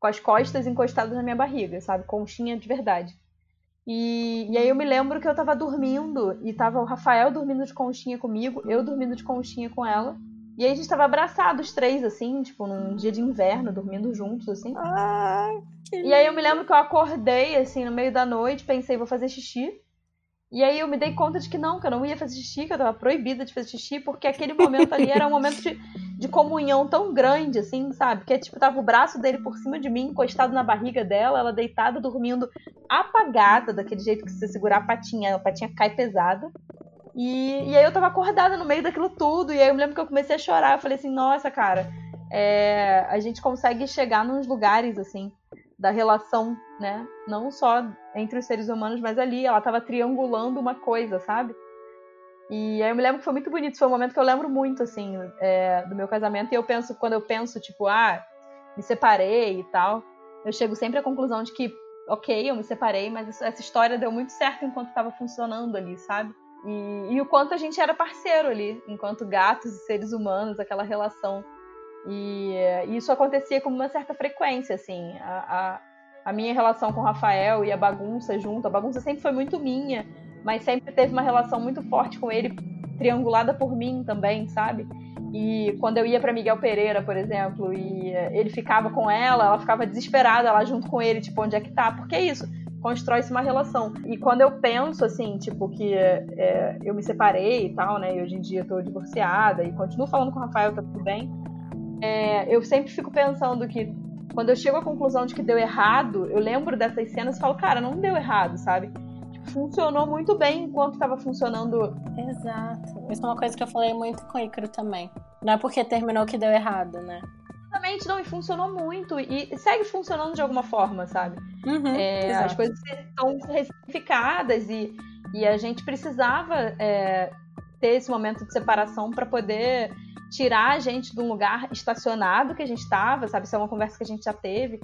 com as costas encostadas na minha barriga, sabe? Conchinha de verdade. E, e aí eu me lembro que eu tava dormindo e tava o Rafael dormindo de conchinha comigo, eu dormindo de conchinha com ela. E aí a gente tava abraçados três, assim, tipo, num dia de inverno, dormindo juntos, assim. Ah, e aí eu me lembro que eu acordei, assim, no meio da noite, pensei, vou fazer xixi. E aí eu me dei conta de que não, que eu não ia fazer xixi, que eu tava proibida de fazer xixi, porque aquele momento ali era um momento de, de comunhão tão grande, assim, sabe? Que tipo, tava o braço dele por cima de mim, encostado na barriga dela, ela deitada, dormindo apagada, daquele jeito que você segurar a patinha, a patinha cai pesada. E, e aí eu tava acordada no meio daquilo tudo, e aí eu me lembro que eu comecei a chorar. Eu falei assim, nossa, cara, é, a gente consegue chegar nos lugares, assim, da relação, né? Não só entre os seres humanos, mas ali ela tava triangulando uma coisa, sabe? E aí eu me lembro que foi muito bonito, foi um momento que eu lembro muito, assim, é, do meu casamento. E eu penso, quando eu penso, tipo, ah, me separei e tal, eu chego sempre à conclusão de que, ok, eu me separei, mas essa história deu muito certo enquanto estava funcionando ali, sabe? E, e, o quanto a gente era parceiro ali, enquanto gatos e seres humanos, aquela relação. E, e isso acontecia com uma certa frequência, assim. A, a, a minha relação com o Rafael e a bagunça junto, a bagunça sempre foi muito minha mas sempre teve uma relação muito forte com ele, triangulada por mim também, sabe? E quando eu ia para Miguel Pereira, por exemplo, e ele ficava com ela, ela ficava desesperada lá junto com ele, tipo, onde é que tá? Porque é isso, constrói-se uma relação. E quando eu penso, assim, tipo, que é, eu me separei e tal, né, e hoje em dia tô divorciada e continuo falando com o Rafael, tá tudo bem, é, eu sempre fico pensando que quando eu chego à conclusão de que deu errado, eu lembro dessas cenas e falo, cara, não deu errado, sabe? Funcionou muito bem enquanto estava funcionando. Exato. Isso é uma coisa que eu falei muito com o Icaro também. Não é porque terminou que deu errado, né? Exatamente, não, e funcionou muito. E segue funcionando de alguma forma, sabe? Uhum, é, as coisas estão ressignificadas e, e a gente precisava é, ter esse momento de separação para poder tirar a gente de um lugar estacionado que a gente estava, sabe? Isso é uma conversa que a gente já teve.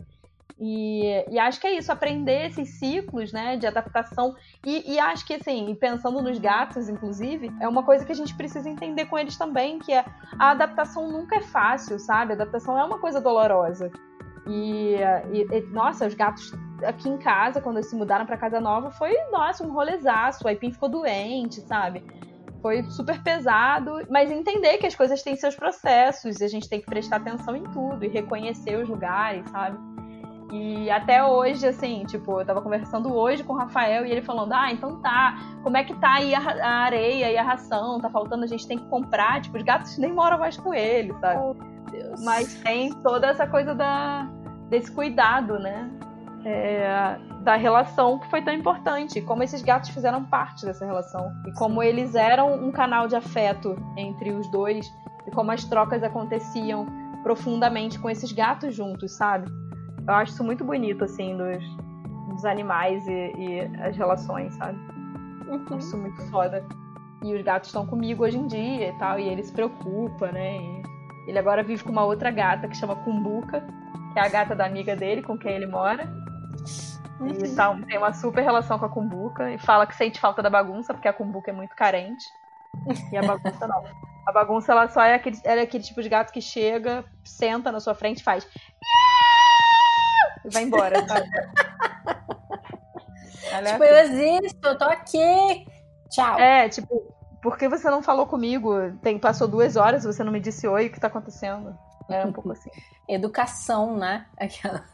E, e, acho que é isso, aprender esses ciclos, né, de adaptação. E, e, acho que, assim, pensando nos gatos, inclusive, é uma coisa que a gente precisa entender com eles também, que é a adaptação nunca é fácil, sabe? A adaptação é uma coisa dolorosa. E, e nossa, os gatos aqui em casa, quando eles se mudaram para casa nova, foi, nossa, um rolezaço. O Aipim ficou doente, sabe? Foi super pesado, mas entender que as coisas têm seus processos e a gente tem que prestar atenção em tudo e reconhecer os lugares, sabe? E até hoje, assim, tipo, eu tava conversando hoje com o Rafael e ele falando: Ah, então tá, como é que tá aí a, a areia e a ração? Tá faltando, a gente tem que comprar. Tipo, os gatos nem moram mais com ele, sabe? Oh, Mas tem toda essa coisa da, desse cuidado, né? É, da relação que foi tão importante, como esses gatos fizeram parte dessa relação e como eles eram um canal de afeto entre os dois e como as trocas aconteciam profundamente com esses gatos juntos, sabe? Eu acho isso muito bonito, assim, dos, dos animais e, e as relações, sabe? Uhum. Acho isso muito foda. E os gatos estão comigo hoje em dia e tal, e ele se preocupa, né? E ele agora vive com uma outra gata que chama Kumbuka, que é a gata da amiga dele com quem ele mora. Uhum. E tal, tem uma super relação com a Kumbuka e fala que sente falta da bagunça, porque a Kumbuka é muito carente. E a bagunça não. A bagunça ela só é aquele, é aquele tipo de gato que chega, senta na sua frente e faz e vai embora, sabe? tipo, eu existo, eu tô aqui. Tchau. É, tipo, por que você não falou comigo? Tem, passou duas horas, você não me disse oi, o que tá acontecendo? É um pouco assim. Educação, né? Aquela.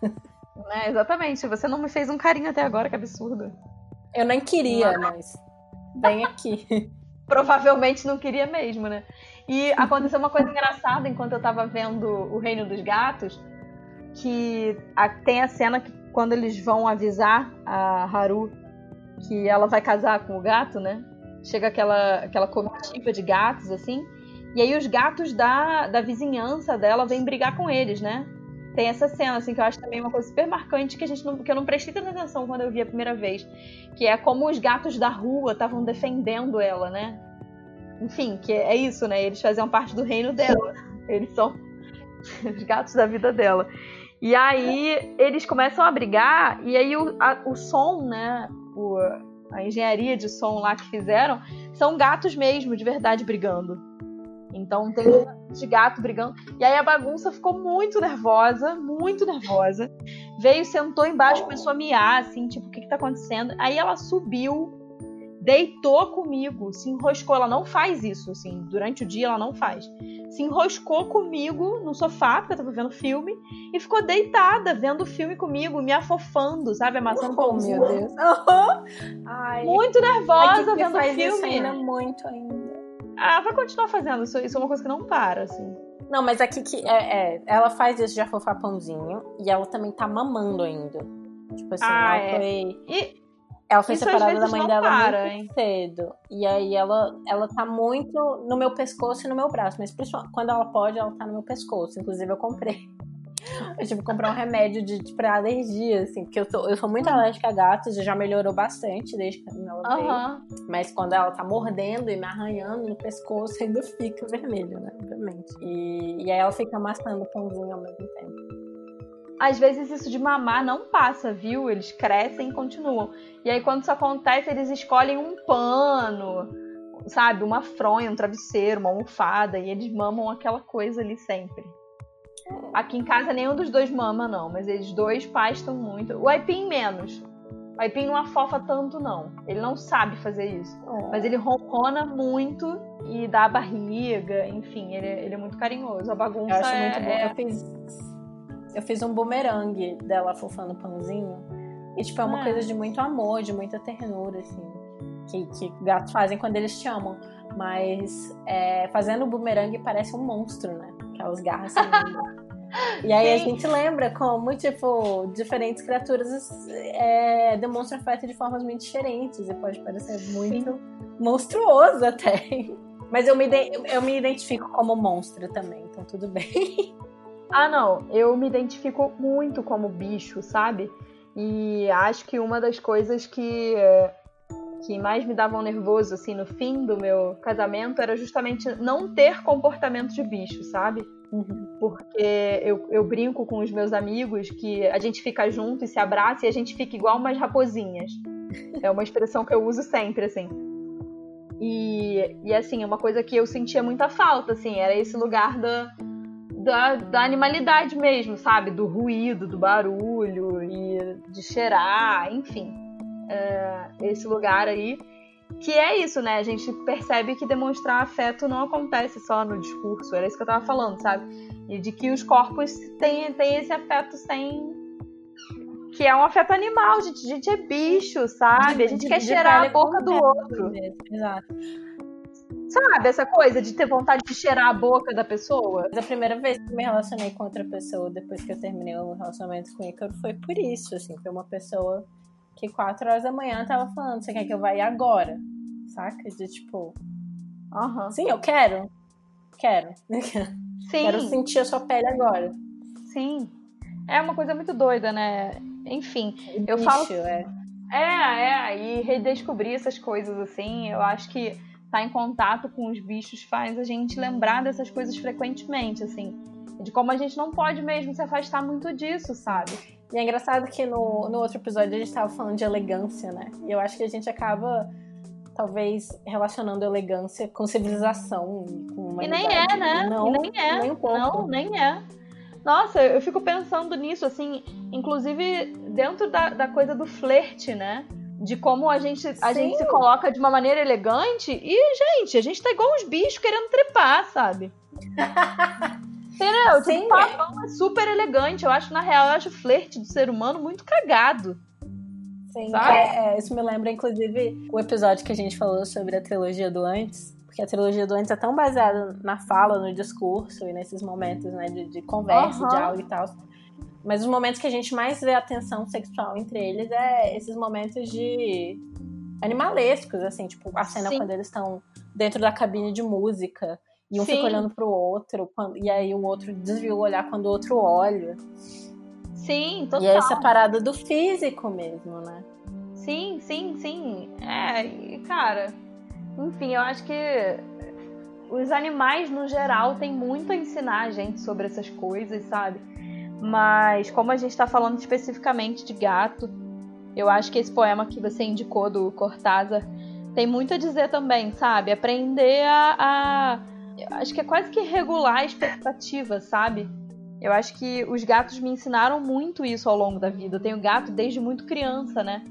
É, exatamente. Você não me fez um carinho até agora, que absurdo. Eu nem queria, mas. Vem aqui. Provavelmente não queria mesmo, né? E aconteceu uma coisa engraçada enquanto eu tava vendo O Reino dos Gatos que a, tem a cena que quando eles vão avisar a Haru que ela vai casar com o gato, né? Chega aquela, aquela comitiva de gatos, assim. E aí os gatos da, da vizinhança dela vêm brigar com eles, né? Tem essa cena, assim, que eu acho também uma coisa super marcante que, a gente não, que eu não prestei tanta atenção quando eu vi a primeira vez. Que é como os gatos da rua estavam defendendo ela, né? Enfim, que é isso, né? Eles faziam parte do reino dela. Eles são os gatos da vida dela. E aí eles começam a brigar, e aí o, a, o som, né? O, a engenharia de som lá que fizeram são gatos mesmo, de verdade, brigando. Então tem de gato brigando. E aí a bagunça ficou muito nervosa, muito nervosa. Veio, sentou embaixo, começou a miar, assim, tipo, o que, que tá acontecendo? Aí ela subiu deitou comigo, se enroscou. Ela não faz isso, assim, durante o dia ela não faz. Se enroscou comigo no sofá, porque eu tava vendo filme, e ficou deitada vendo o filme comigo, me afofando, sabe? Amassando oh, meu Deus. Ai, muito nervosa vendo filme. Isso ainda muito ainda. Ah, vai continuar fazendo. Isso, isso é uma coisa que não para, assim. Não, mas aqui que é, é, ela faz isso de afofar pãozinho e ela também tá mamando ainda. Tipo assim, Ah, ela é. foi. E Ela foi Isso separada da mãe dela para, muito hein? cedo. E aí ela, ela tá muito no meu pescoço e no meu braço. Mas principalmente quando ela pode, ela tá no meu pescoço. Inclusive, eu comprei. Eu tive que comprar um remédio de, de, pra alergia, assim, porque eu, tô, eu sou muito alérgica a gatos e já melhorou bastante desde que ela veio. aham. Mas quando ela tá mordendo e me arranhando no pescoço, ainda fica vermelho, né? Obviamente. E, e aí ela fica amassando o pãozinho ao mesmo tempo. Às vezes isso de mamar não passa, viu? Eles crescem e continuam. E aí quando isso acontece, eles escolhem um pano, sabe? Uma fronha, um travesseiro, uma almofada, e eles mamam aquela coisa ali sempre. Aqui em casa nenhum dos dois mama, não, mas eles dois pastam muito. O Aipim menos. O Aipim não afofa tanto, não. Ele não sabe fazer isso. Mas ele ronrona muito e dá a barriga, enfim, ele, é- ele é muito carinhoso. A bagunça Eu acho é, muito bom. é- Eu fiz, eu fiz um bumerangue dela fofando o pãozinho. E, tipo, é uma Ah. coisa de muito amor, de muita ternura, assim. Que, que gatos fazem quando eles te amam. Mas é, fazendo o bumerangue parece um monstro, né? Aquelas garras saindo. E aí a Sim. gente lembra como, tipo, diferentes criaturas é, demonstram afeto de formas muito diferentes. E pode parecer muito monstruoso até. Mas eu me, eu me identifico como monstro também, então tudo bem. Ah, não. Eu me identifico muito como bicho, sabe? E acho que uma das coisas que, que mais me davam nervoso, assim, no fim do meu casamento era justamente não ter comportamento de bicho, sabe? Porque eu, eu brinco com os meus amigos que a gente fica junto e se abraça e a gente fica igual umas raposinhas. É uma expressão que eu uso sempre, assim. E, e assim, é uma coisa que eu sentia muita falta, assim, era esse lugar da, da, da animalidade mesmo, sabe? Do ruído, do barulho e de cheirar, enfim. É, esse lugar aí. Que é isso, né? A gente percebe que demonstrar afeto não acontece só no discurso, era isso que eu tava falando, sabe? E de que os corpos têm, têm esse afeto sem. Que é um afeto animal, gente. A gente é bicho, sabe? A gente De- quer cheirar a boca do outro. Exato. Sabe essa coisa de ter vontade de cheirar a boca da pessoa? A primeira vez que eu me relacionei com outra pessoa depois que eu terminei o relacionamento com o Ícaro foi por isso, assim. Foi uma pessoa que quatro horas da manhã tava falando, você quer que eu vá ir agora? Saca? De tipo, Aham. sim, eu quero. Quero. Sim. Quero sentir a sua pele agora. Sim. É uma coisa muito doida, né? Enfim. Eu Bicho, falo- é. É, é. E redescobrir essas coisas assim, eu acho que estar em contato com os bichos faz a gente lembrar dessas coisas frequentemente, assim. De como a gente não pode mesmo se afastar muito disso, sabe? E é engraçado que no, no outro episódio a gente tava falando de elegância, né? E eu acho que a gente acaba, talvez, relacionando elegância com civilização. e Com E nem é, né? Não, e nem é. nem um pouco. Não, nem é. Nossa, eu fico pensando nisso, assim, inclusive dentro da, da coisa do flerte, né? De como a gente, a Sim. gente se coloca de uma maneira elegante e, gente, a gente tá igual uns bichos querendo trepar, sabe? Entendeu? Sim. Tipo, papão é super elegante. Eu acho, na real, eu acho o flerte do ser humano muito cagado. Sim, é, é, isso me lembra, inclusive, o episódio que a gente falou sobre a trilogia do antes. Porque a trilogia do antes é tão baseada na fala, no discurso e nesses momentos né, de, de conversa, Aham. diálogo e tal. Mas os momentos que a gente mais vê a tensão sexual entre eles é esses momentos de animalescos, assim, tipo a cena Sim. quando eles estão dentro da cabine de música e um Sim. fica olhando pro outro, quando- e aí o outro desvia o olhar quando o outro olha. Sim, total. E é essa parada do físico mesmo, né? Sim, sim, sim. É, cara, enfim, eu acho que os animais no geral têm muito a ensinar a gente sobre essas coisas, sabe? Mas como a gente tá falando especificamente de gato, eu acho que esse poema que você indicou do Cortázar tem muito a dizer também, sabe? Aprender a, a acho que é quase que regular a expectativa, sabe? Eu acho que os gatos me ensinaram muito isso ao longo da vida. Eu tenho gato desde muito criança, né?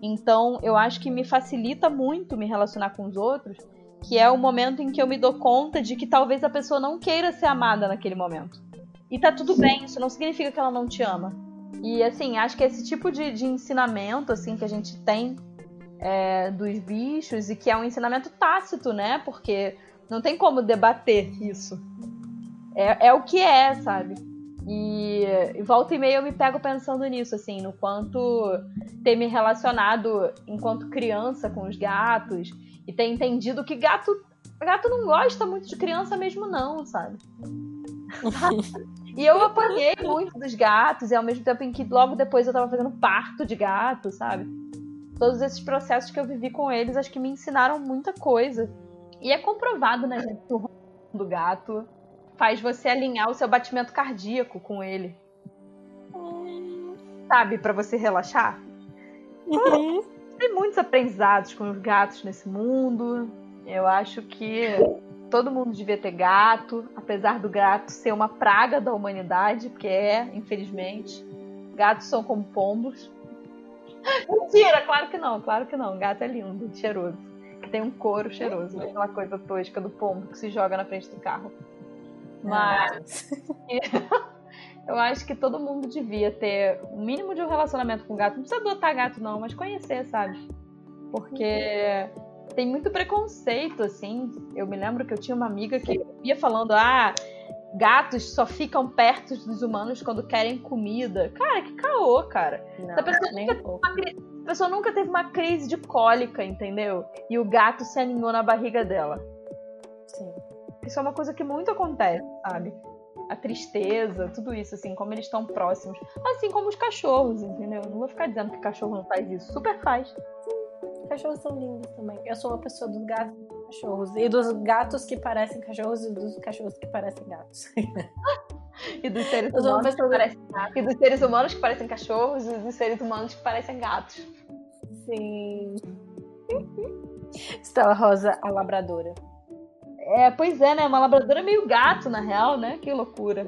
Então, eu acho que me facilita muito me relacionar com os outros, que é o momento em que eu me dou conta de que talvez a pessoa não queira ser amada naquele momento. E tá tudo bem, isso não significa que ela não te ama. E assim, acho que esse tipo de, de ensinamento assim que a gente tem é, dos bichos e que é um ensinamento tácito, né? Porque não tem como debater isso. É, é o que é, sabe? E, e volta e meia eu me pego pensando nisso, assim, no quanto ter me relacionado enquanto criança com os gatos e ter entendido que gato, gato não gosta muito de criança mesmo, não, sabe? E eu apanhei muito dos gatos, e ao mesmo tempo em que logo depois eu tava fazendo parto de gato, sabe? Todos esses processos que eu vivi com eles, acho que me ensinaram muita coisa. E é comprovado, né, gente, que o do gato faz você alinhar o seu batimento cardíaco com ele. Sabe, para você relaxar. Uhum. Tem muitos aprendizados com os gatos nesse mundo. Eu acho que todo mundo devia ter gato, apesar do gato ser uma praga da humanidade, porque é, infelizmente. Gatos são como pombos. Mentira, claro que não, claro que não. Gato é lindo, cheiroso. Tem um couro cheiroso, aquela coisa tosca do pombo que se joga na frente do carro. Mas eu acho que todo mundo devia ter o um mínimo de um relacionamento com gato. Não precisa adotar gato, não, mas conhecer, sabe? Porque tem muito preconceito, assim. Eu me lembro que eu tinha uma amiga que ia falando, ah, gatos só ficam perto dos humanos quando querem comida. Cara, que caô, cara. Não, a, pessoa uma, a pessoa nunca teve uma crise de cólica, entendeu? E o gato se aninhou na barriga dela. Sim. Isso é uma coisa que muito acontece, sabe? A tristeza, tudo isso, assim, como eles estão próximos. Assim como os cachorros, entendeu? Não vou ficar dizendo que cachorro não faz isso. Super faz. Sim, cachorros são lindos também. Eu sou uma pessoa dos gatos e cachorros. E dos gatos que parecem cachorros e dos cachorros que parecem gatos. e dos seres humanos que parecem gatos. E dos seres humanos que parecem cachorros e dos seres humanos que parecem gatos. Sim. Estela Rosa, a labradora. É, pois é, né? Uma labradora é meio gato, na real, né? Que loucura.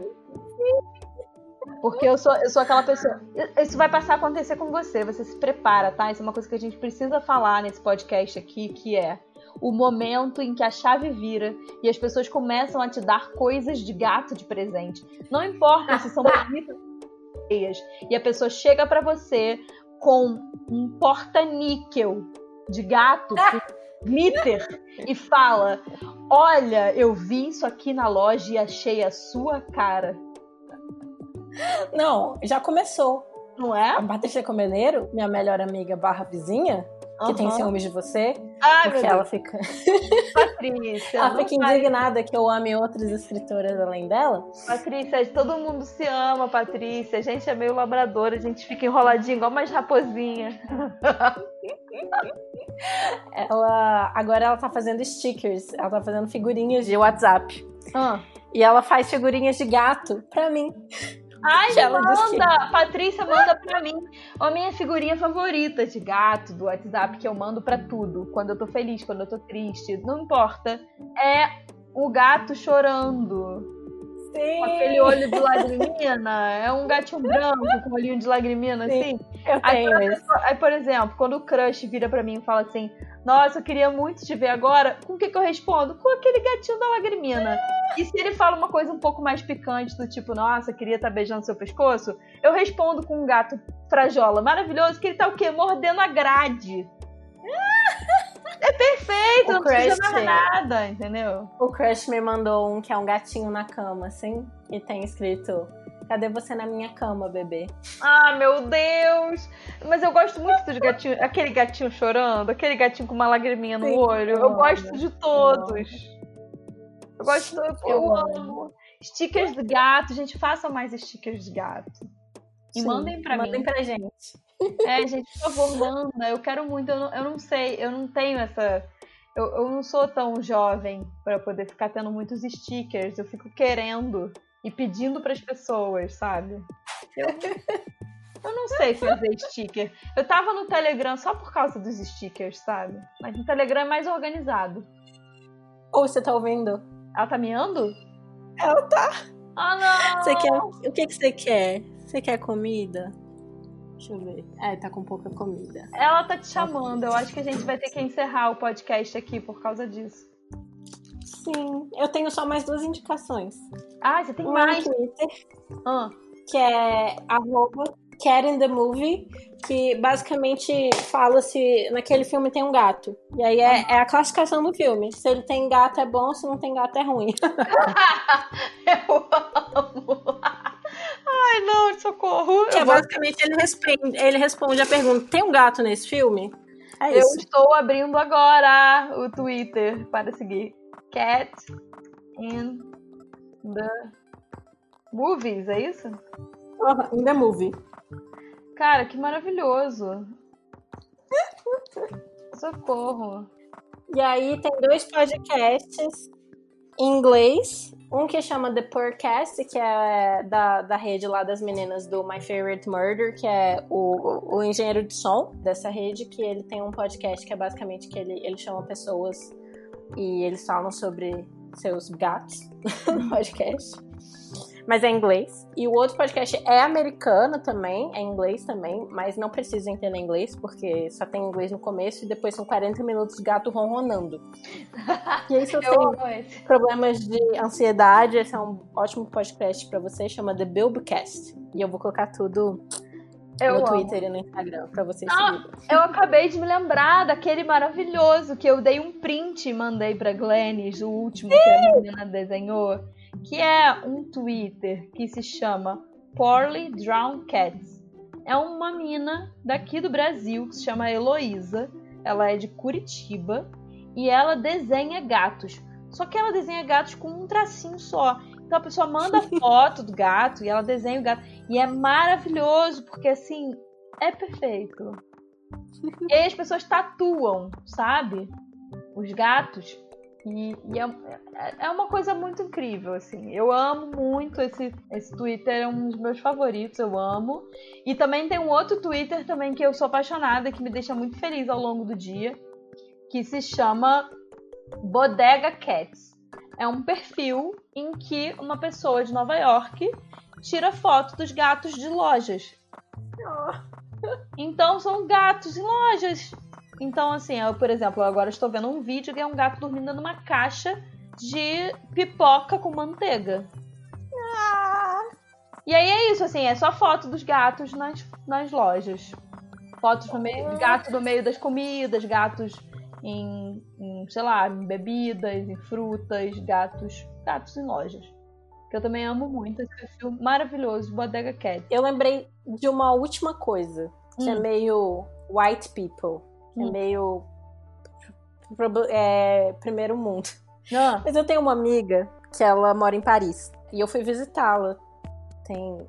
Porque eu sou, eu sou aquela pessoa. Isso vai passar a acontecer com você. Você se prepara, tá? Isso é uma coisa que a gente precisa falar nesse podcast aqui, que é o momento em que a chave vira e as pessoas começam a te dar coisas de gato de presente. Não importa se são bonitas e a pessoa chega para você com um porta-níquel de gato glitter e fala: Olha, eu vi isso aqui na loja e achei a sua cara. Não, já começou. Não é? A Patrícia Comeneiro, minha melhor amiga barra vizinha, que uhum. tem ciúmes de você. Ai, porque ela fica. Patrícia. ela fica indignada que eu ame outras escritoras além dela. Patrícia, todo mundo se ama, Patrícia. A gente é meio labradora, a gente fica enroladinho igual mais raposinha. ela. Agora ela tá fazendo stickers. Ela tá fazendo figurinhas de WhatsApp. Ah. E ela faz figurinhas de gato pra mim. Ai, manda! Patrícia manda pra mim a minha figurinha favorita de gato do WhatsApp que eu mando pra tudo. Quando eu tô feliz, quando eu tô triste, não importa. É o gato chorando. Sim. Com aquele olho de lagrimina. É um gatinho branco com olhinho de lagrimina, Sim, assim. Eu tenho aí, pessoa, aí, por exemplo, quando o crush vira pra mim e fala assim: Nossa, eu queria muito te ver agora, com o que, que eu respondo? Com aquele gatinho da lagrimina. E se ele fala uma coisa um pouco mais picante, do tipo, nossa, queria estar tá beijando seu pescoço, eu respondo com um gato frajola maravilhoso, que ele tá o quê? Mordendo a grade. É perfeito, o não Crush, precisa mais nada, entendeu? O Crush me mandou um que é um gatinho na cama, assim, e tem escrito Cadê você na minha cama, bebê? Ah, meu Deus! Mas eu gosto muito dos gatinhos. Aquele gatinho chorando, aquele gatinho com uma lagriminha no Sim, olho. Eu, eu gosto de todos. Eu, gosto. Eu, eu amo. amo. Stickers de gato, gente, façam mais stickers de gato. E Sim, mandem pra mandem mim. Mandem pra gente. É, gente, por favor, manda. Eu quero muito. Eu não, eu não sei, eu não tenho essa. Eu, eu não sou tão jovem para poder ficar tendo muitos stickers. Eu fico querendo e pedindo para as pessoas, sabe? Eu, eu não sei fazer sticker. Eu tava no Telegram só por causa dos stickers, sabe? Mas no Telegram é mais organizado. Ou você tá ouvindo? Ela tá miando? Ela tá. Ah, não! Você quer... O que, que você quer? Você quer comida? Deixa eu ver. É, tá com pouca comida. Ela tá te chamando. Eu acho que a gente vai ter que encerrar o podcast aqui por causa disso. Sim. Eu tenho só mais duas indicações. Ah, você tem Uma mais? No Twitter, ah. que é arroba Cat in the Movie, que basicamente fala se naquele filme tem um gato. E aí é, é, a classificação do filme. Se ele tem gato é bom, se não tem gato é ruim. Eu amo! Ai, não, socorro. Que é, basicamente ele responde, ele responde a pergunta: tem um gato nesse filme? É eu isso. estou abrindo agora o Twitter para seguir. Cat in the movies, é isso? Uh, in the movie. Cara, que maravilhoso. Socorro. E aí tem dois podcasts em inglês. Um que chama The Podcast, que é da, da rede lá das meninas do My Favorite Murder, que é o, o engenheiro de som dessa rede, que ele tem um podcast que é basicamente que ele, ele chama pessoas e eles falam sobre seus gatos no podcast mas é inglês. E o outro podcast é americano também, é inglês também, mas não precisa entender inglês, porque só tem inglês no começo e depois são 40 minutos de gato ronronando. E aí, se você tem problemas de ansiedade, esse é um ótimo podcast para você, chama The Bilbcast. E eu vou colocar tudo eu no amo. Twitter e no Instagram pra vocês ah, seguirem. Eu acabei de me lembrar daquele maravilhoso que eu dei um print e mandei pra Glennis, o último que a menina desenhou que é um Twitter que se chama Poorly Drowned Cats. É uma mina daqui do Brasil que se chama Heloísa. Ela é de Curitiba e ela desenha gatos. Só que ela desenha gatos com um tracinho só. Então a pessoa manda foto do gato e ela desenha o gato. E é maravilhoso, porque assim, é perfeito. E aí as pessoas tatuam, sabe? Os gatos e, e é, é, é, uma coisa muito incrível, assim. Eu amo muito esse, esse Twitter, é um dos meus favoritos, eu amo. E também tem um outro Twitter também que eu sou apaixonada, que me deixa muito feliz ao longo do dia, que se chama Bodega Cats. É um perfil em que uma pessoa de Nova York tira foto dos gatos de lojas. Então são gatos em lojas. Então, assim, eu, por exemplo, agora estou vendo um vídeo que é um gato dormindo numa caixa de pipoca com manteiga. Ah. E aí é isso, assim, é só foto dos gatos nas, nas lojas. Fotos do meio, gato no meio das comidas, gatos em, em, sei lá, em bebidas, em frutas, gatos, gatos em lojas. Que eu também amo muito esse filme maravilhoso, Bodega Cat. Eu lembrei de uma última coisa, que é hum. é meio white people. É meio. É, primeiro mundo. Ah. Mas eu tenho uma amiga que ela mora em Paris. E eu fui visitá-la. Tem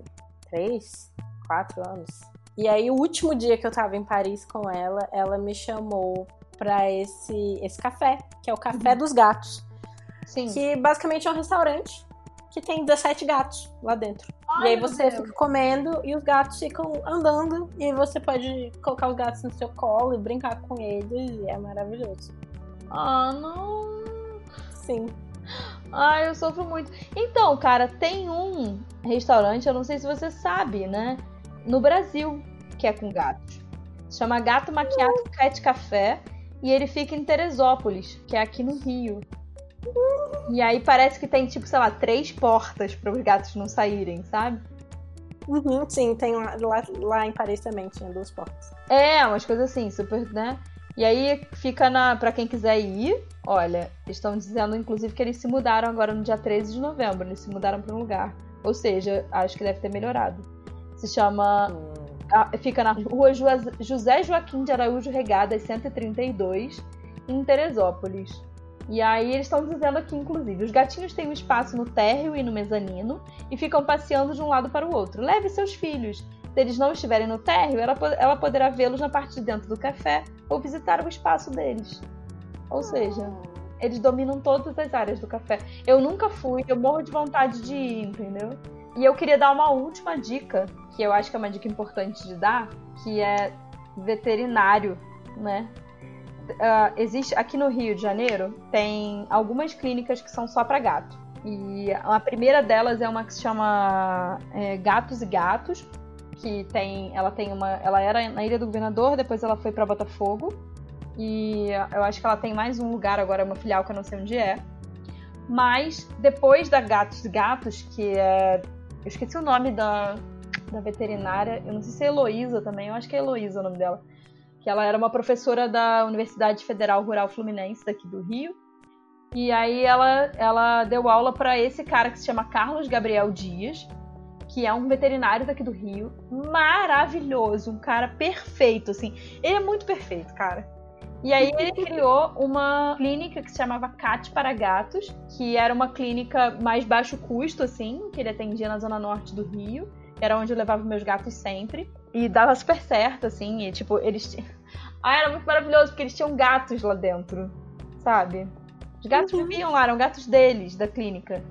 três, quatro anos. E aí, o último dia que eu tava em Paris com ela, ela me chamou pra esse, esse café, que é o Café uhum. dos Gatos. Sim. Que basicamente é um restaurante que tem 17 gatos lá dentro. Ai, e aí você fica comendo e os gatos ficam andando. E você pode colocar os gatos no seu colo e brincar com eles. E é maravilhoso. Ah, não. Sim. Ai, eu sofro muito. Então, cara, tem um restaurante, eu não sei se você sabe, né? No Brasil, que é com gatos. Se chama Gato Maquiado Cat Café. E ele fica em Teresópolis, que é aqui no Rio. E aí parece que tem, tipo, sei lá, três portas para os gatos não saírem, sabe? Uhum, sim, tem lá, lá, lá, em Paris também tinha duas portas. É, umas coisas assim, super, né? E aí fica na. para quem quiser ir, olha, estão dizendo, inclusive, que eles se mudaram agora no dia 13 de novembro, eles se mudaram para um lugar. Ou seja, acho que deve ter melhorado. Se chama. Hum. Fica na rua José Joaquim de Araújo Regadas 132, em Teresópolis. E aí eles estão dizendo aqui, inclusive, os gatinhos têm um espaço no térreo e no mezanino e ficam passeando de um lado para o outro. Leve seus filhos. Se eles não estiverem no térreo, ela, ela poderá vê-los na parte de dentro do café ou visitar o espaço deles. Ou seja, eles dominam todas as áreas do café. Eu nunca fui, eu morro de vontade de ir, entendeu? E eu queria dar uma última dica, que eu acho que é uma dica importante de dar, que é veterinário, né? Uh, existe aqui no Rio de Janeiro tem algumas clínicas que são só para gato. E a primeira delas é uma que se chama é, Gatos e Gatos, que tem, ela tem uma, ela era na Ilha do Governador, depois ela foi para Botafogo. E eu acho que ela tem mais um lugar agora, uma filial que eu não sei onde é. Mas depois da Gatos e Gatos, que é, eu esqueci o nome da, da veterinária, eu não sei se é Heloísa também, eu acho que é Heloísa o nome dela que ela era uma professora da Universidade Federal Rural Fluminense daqui do Rio. E aí ela, ela deu aula para esse cara que se chama Carlos Gabriel Dias, que é um veterinário daqui do Rio, maravilhoso, um cara perfeito, assim. Ele é muito perfeito, cara. E aí ele criou uma clínica que se chamava CAT para Gatos, que era uma clínica mais baixo custo, assim, que ele atendia na zona norte do Rio. Era onde eu levava meus gatos sempre. E dava super certo, assim, e tipo, eles. Ah, era muito maravilhoso, porque eles tinham gatos lá dentro, sabe? Os gatos uhum. viviam lá, eram gatos deles, da clínica.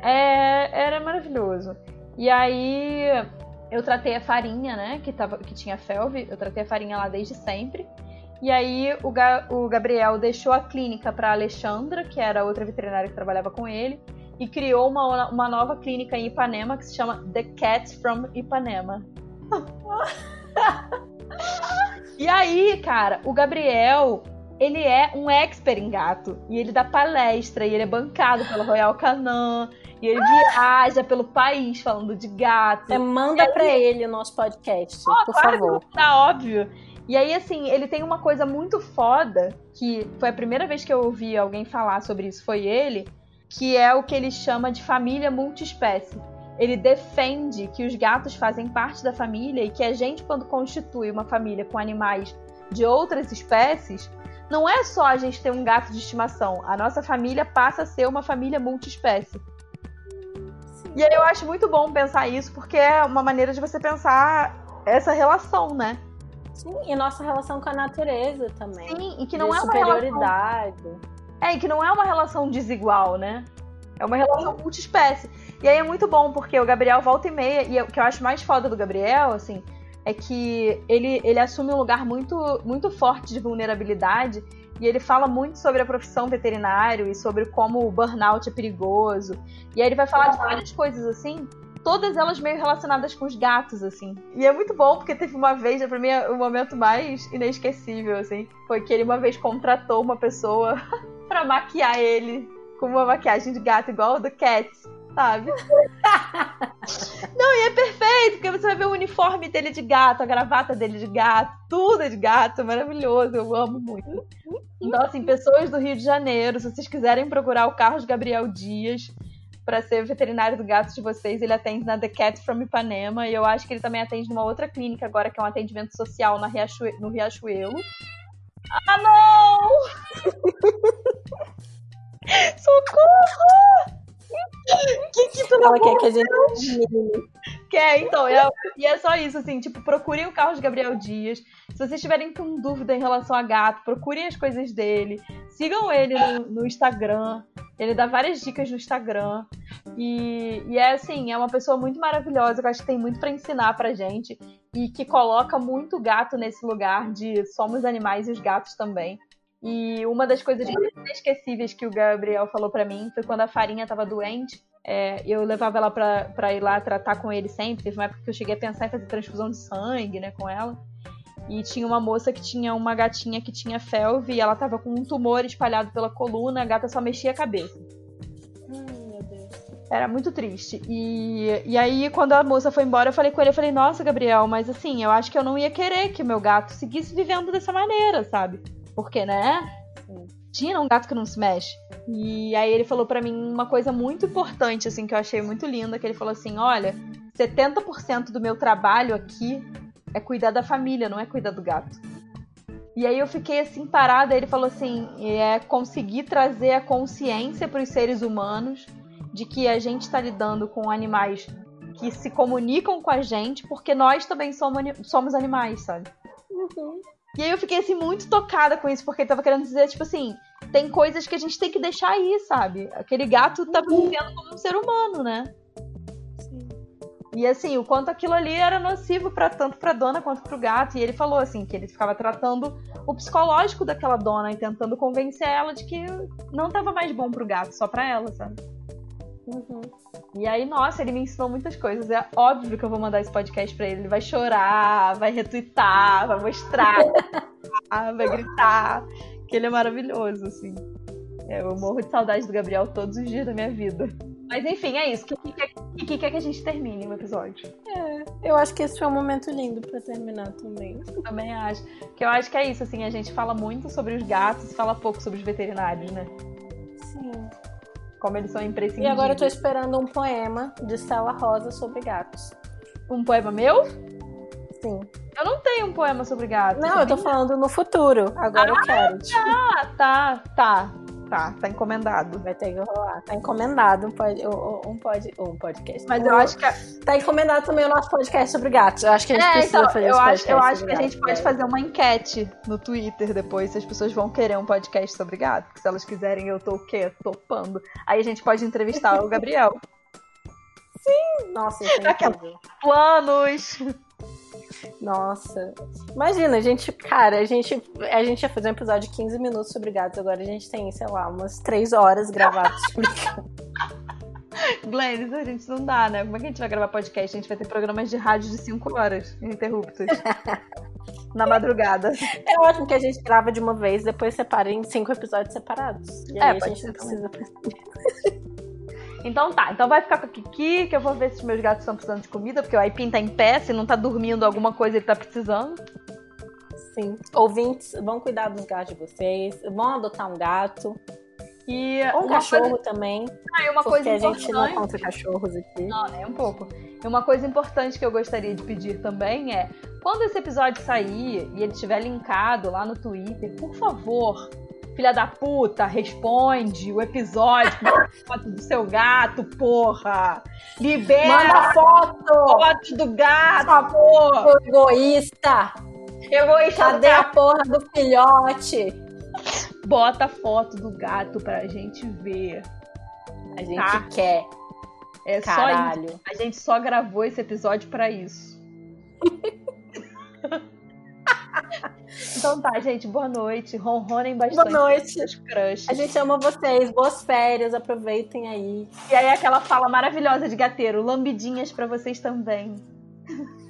É, era maravilhoso. E aí eu tratei a farinha, né? Que, tava, que tinha felve, eu tratei a farinha lá desde sempre. E aí o, Ga, o Gabriel deixou a clínica para Alexandra, que era outra veterinária que trabalhava com ele, e criou uma, uma nova clínica em Ipanema que se chama The Cats from Ipanema. e aí, cara, o Gabriel ele é um expert em gato. E ele dá palestra, e ele é bancado pela Royal Canin. E ele viaja pelo país falando de gato. Você manda aí... pra ele o nosso podcast, oh, por claro favor. Tá óbvio. E aí, assim, ele tem uma coisa muito foda, que foi a primeira vez que eu ouvi alguém falar sobre isso, foi ele, que é o que ele chama de família multiespécie. Ele defende que os gatos fazem parte da família e que a gente, quando constitui uma família com animais de outras espécies, não é só a gente ter um gato de estimação. A nossa família passa a ser uma família multiespécie. E aí eu acho muito bom pensar isso, porque é uma maneira de você pensar essa relação, né? Sim, e nossa relação com a natureza também. Sim, e que não de é uma superioridade. Relação... É, e que não é uma relação desigual, né? É uma relação multiespécie. E aí é muito bom, porque o Gabriel volta e meia, e o que eu acho mais foda do Gabriel, assim, é que ele, ele assume um lugar muito, muito forte de vulnerabilidade e ele fala muito sobre a profissão veterinário e sobre como o burnout é perigoso. E aí ele vai falar de várias coisas assim, todas elas meio relacionadas com os gatos, assim. E é muito bom, porque teve uma vez, pra mim, o momento mais inesquecível, assim, foi que ele uma vez contratou uma pessoa para maquiar ele com uma maquiagem de gato igual a do Cats sabe? Não, e é perfeito, porque você vai ver o uniforme dele de gato, a gravata dele de gato, tudo é de gato, maravilhoso, eu amo muito. Então, assim, pessoas do Rio de Janeiro, se vocês quiserem procurar o Carlos Gabriel Dias para ser veterinário do gato de vocês, ele atende na The Cat from Ipanema, e eu acho que ele também atende numa outra clínica agora, que é um atendimento social na Riachue no Riachuelo. Ah, não! Socorro! que que tu Ela quer que a gente Quer, então. É, e é só isso, assim, tipo, procurem o Carlos Gabriel Dias. Se vocês tiverem com dúvida em relação a gato, procurem as coisas dele. Sigam ele no, no Instagram. Ele dá várias dicas no Instagram. E, e, é assim, é uma pessoa muito maravilhosa, que eu acho que tem muito para ensinar pra gente. E que coloca muito gato nesse lugar de somos animais e os gatos também. E uma das coisas mais inesquecíveis que o Gabriel falou para mim foi quando a farinha tava doente. É, eu levava ela pra, pra ir lá tratar com ele sempre. Teve uma época que eu cheguei a pensar em fazer transfusão de sangue, né, com ela. E tinha uma moça que tinha uma gatinha que tinha felve e ela tava com um tumor espalhado pela coluna, a gata só mexia a cabeça. Era muito triste. E, e aí, quando a moça foi embora, eu falei com ele, eu falei, nossa, Gabriel, mas assim, eu acho que eu não ia querer que o meu gato seguisse vivendo dessa maneira, sabe? Porque, né? Tinha um gato que não se mexe. E aí ele falou para mim uma coisa muito importante, assim, que eu achei muito linda, que ele falou assim, olha, 70% do meu trabalho aqui é cuidar da família, não é cuidar do gato. E aí eu fiquei assim parada, ele falou assim, é conseguir trazer a consciência para os seres humanos de que a gente está lidando com animais que se comunicam com a gente, porque nós também somos, somos animais, sabe? Uhum. E aí eu fiquei assim muito tocada com isso, porque ele tava querendo dizer, tipo assim, tem coisas que a gente tem que deixar aí, sabe? Aquele gato tá uhum. vivendo como um ser humano, né? Sim. E assim, o quanto aquilo ali era nocivo para tanto pra dona quanto pro gato. E ele falou assim, que ele ficava tratando o psicológico daquela dona e tentando convencer ela de que não tava mais bom pro gato, só pra ela, sabe? Uhum. E aí, nossa, ele me ensinou muitas coisas. É óbvio que eu vou mandar esse podcast pra ele. Ele vai chorar, vai retweetar, vai mostrar, vai gritar. Que ele é maravilhoso, assim. É, eu morro de saudade do Gabriel todos os dias da minha vida. Mas enfim, é isso. O que, que, que, quer que a gente termine o episódio? É, eu acho que esse foi um momento lindo para terminar também. Também acho. Que eu acho que é isso, assim, a gente fala muito sobre os gatos e fala pouco sobre os veterinários, né? Como eles são imprescindíveis. E agora eu tô esperando um poema de Stella Rosa sobre gatos. Um poema meu? Sim. Eu não tenho um poema sobre gatos. Não, eu tô falando no futuro. Agora eu quero. tipo, Ah, tá, tá. Tá, tá encomendado. Vai ter que rolar. Tá encomendado um, pod, um, um, pod, um podcast. Mas eu acho que. a- Tá encomendado também o nosso podcast sobre gatos. Eu acho que a gente É, precisa então, fazer eu acho, podcast eu acho que a gente gatos, pode fazer uma enquete no Twitter depois, se as pessoas vão querer um podcast sobre gato. Porque se elas quiserem, eu tô o quê? Topando. Aí a gente pode entrevistar o Gabriel. Nossa, isso é. Planos! Nossa. Imagina, a gente, cara, a gente, a gente ia fazer um episódio de 15 minutos sobre gatos. Agora a gente tem, sei lá, umas 3 horas gravadas sobre gatos. Glennis, a gente não dá, né? Como é que a gente vai gravar podcast? A gente vai ter programas de rádio de 5 horas ininterruptos. Na madrugada. É ótimo que a gente grava de uma vez, depois separa em cinco episódios separados. E É, aí a gente não precisa. Então tá, então vai ficar com a Kiki, que eu vou ver se os meus gatos estão precisando de comida, porque o Aipim tá em pé, se não tá dormindo alguma coisa ele tá precisando. Sim. Ouvintes, vão cuidar dos gatos de vocês, vão adotar um gato. E Ou um cachorro coisa, também. ah, e uma porque coisa a gente não importante. conta cachorros aqui. Não, né? Um pouco. E uma coisa importante que eu gostaria de pedir também é: quando esse episódio sair e ele estiver linkado lá no Twitter, por favor, filha da puta, responde o episódio foto do seu gato, porra! Libera Manda foto! foto do gato, porra! Ô, egoísta! Egoísta Cadê a porra do filhote? Bota a foto do gato pra gente ver. A gente Tá. quer, É só isso. caralho. A gente só gravou esse episódio pra isso. então tá, gente, boa noite. Ronronem bastante. Boa noite. Crushes. A gente ama vocês. Boas férias, aproveitem aí. E aí aquela fala maravilhosa de gateiro, lambidinhas pra vocês também.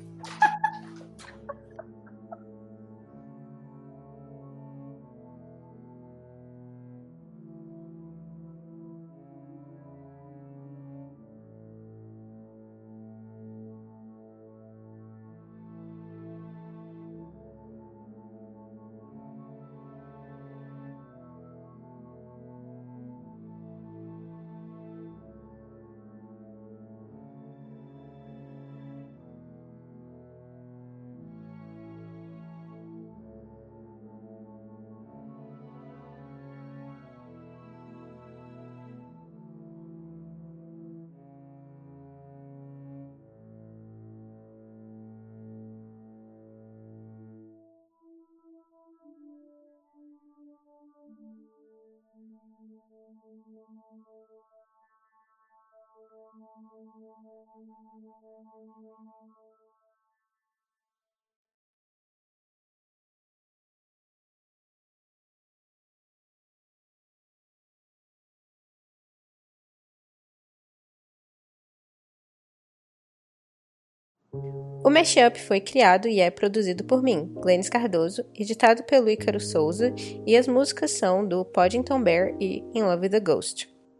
O Mashup foi criado e é produzido por mim, Glennis Cardoso, editado pelo Ícaro Souza, e as músicas são do Poddington Bear e In Love with the Ghost.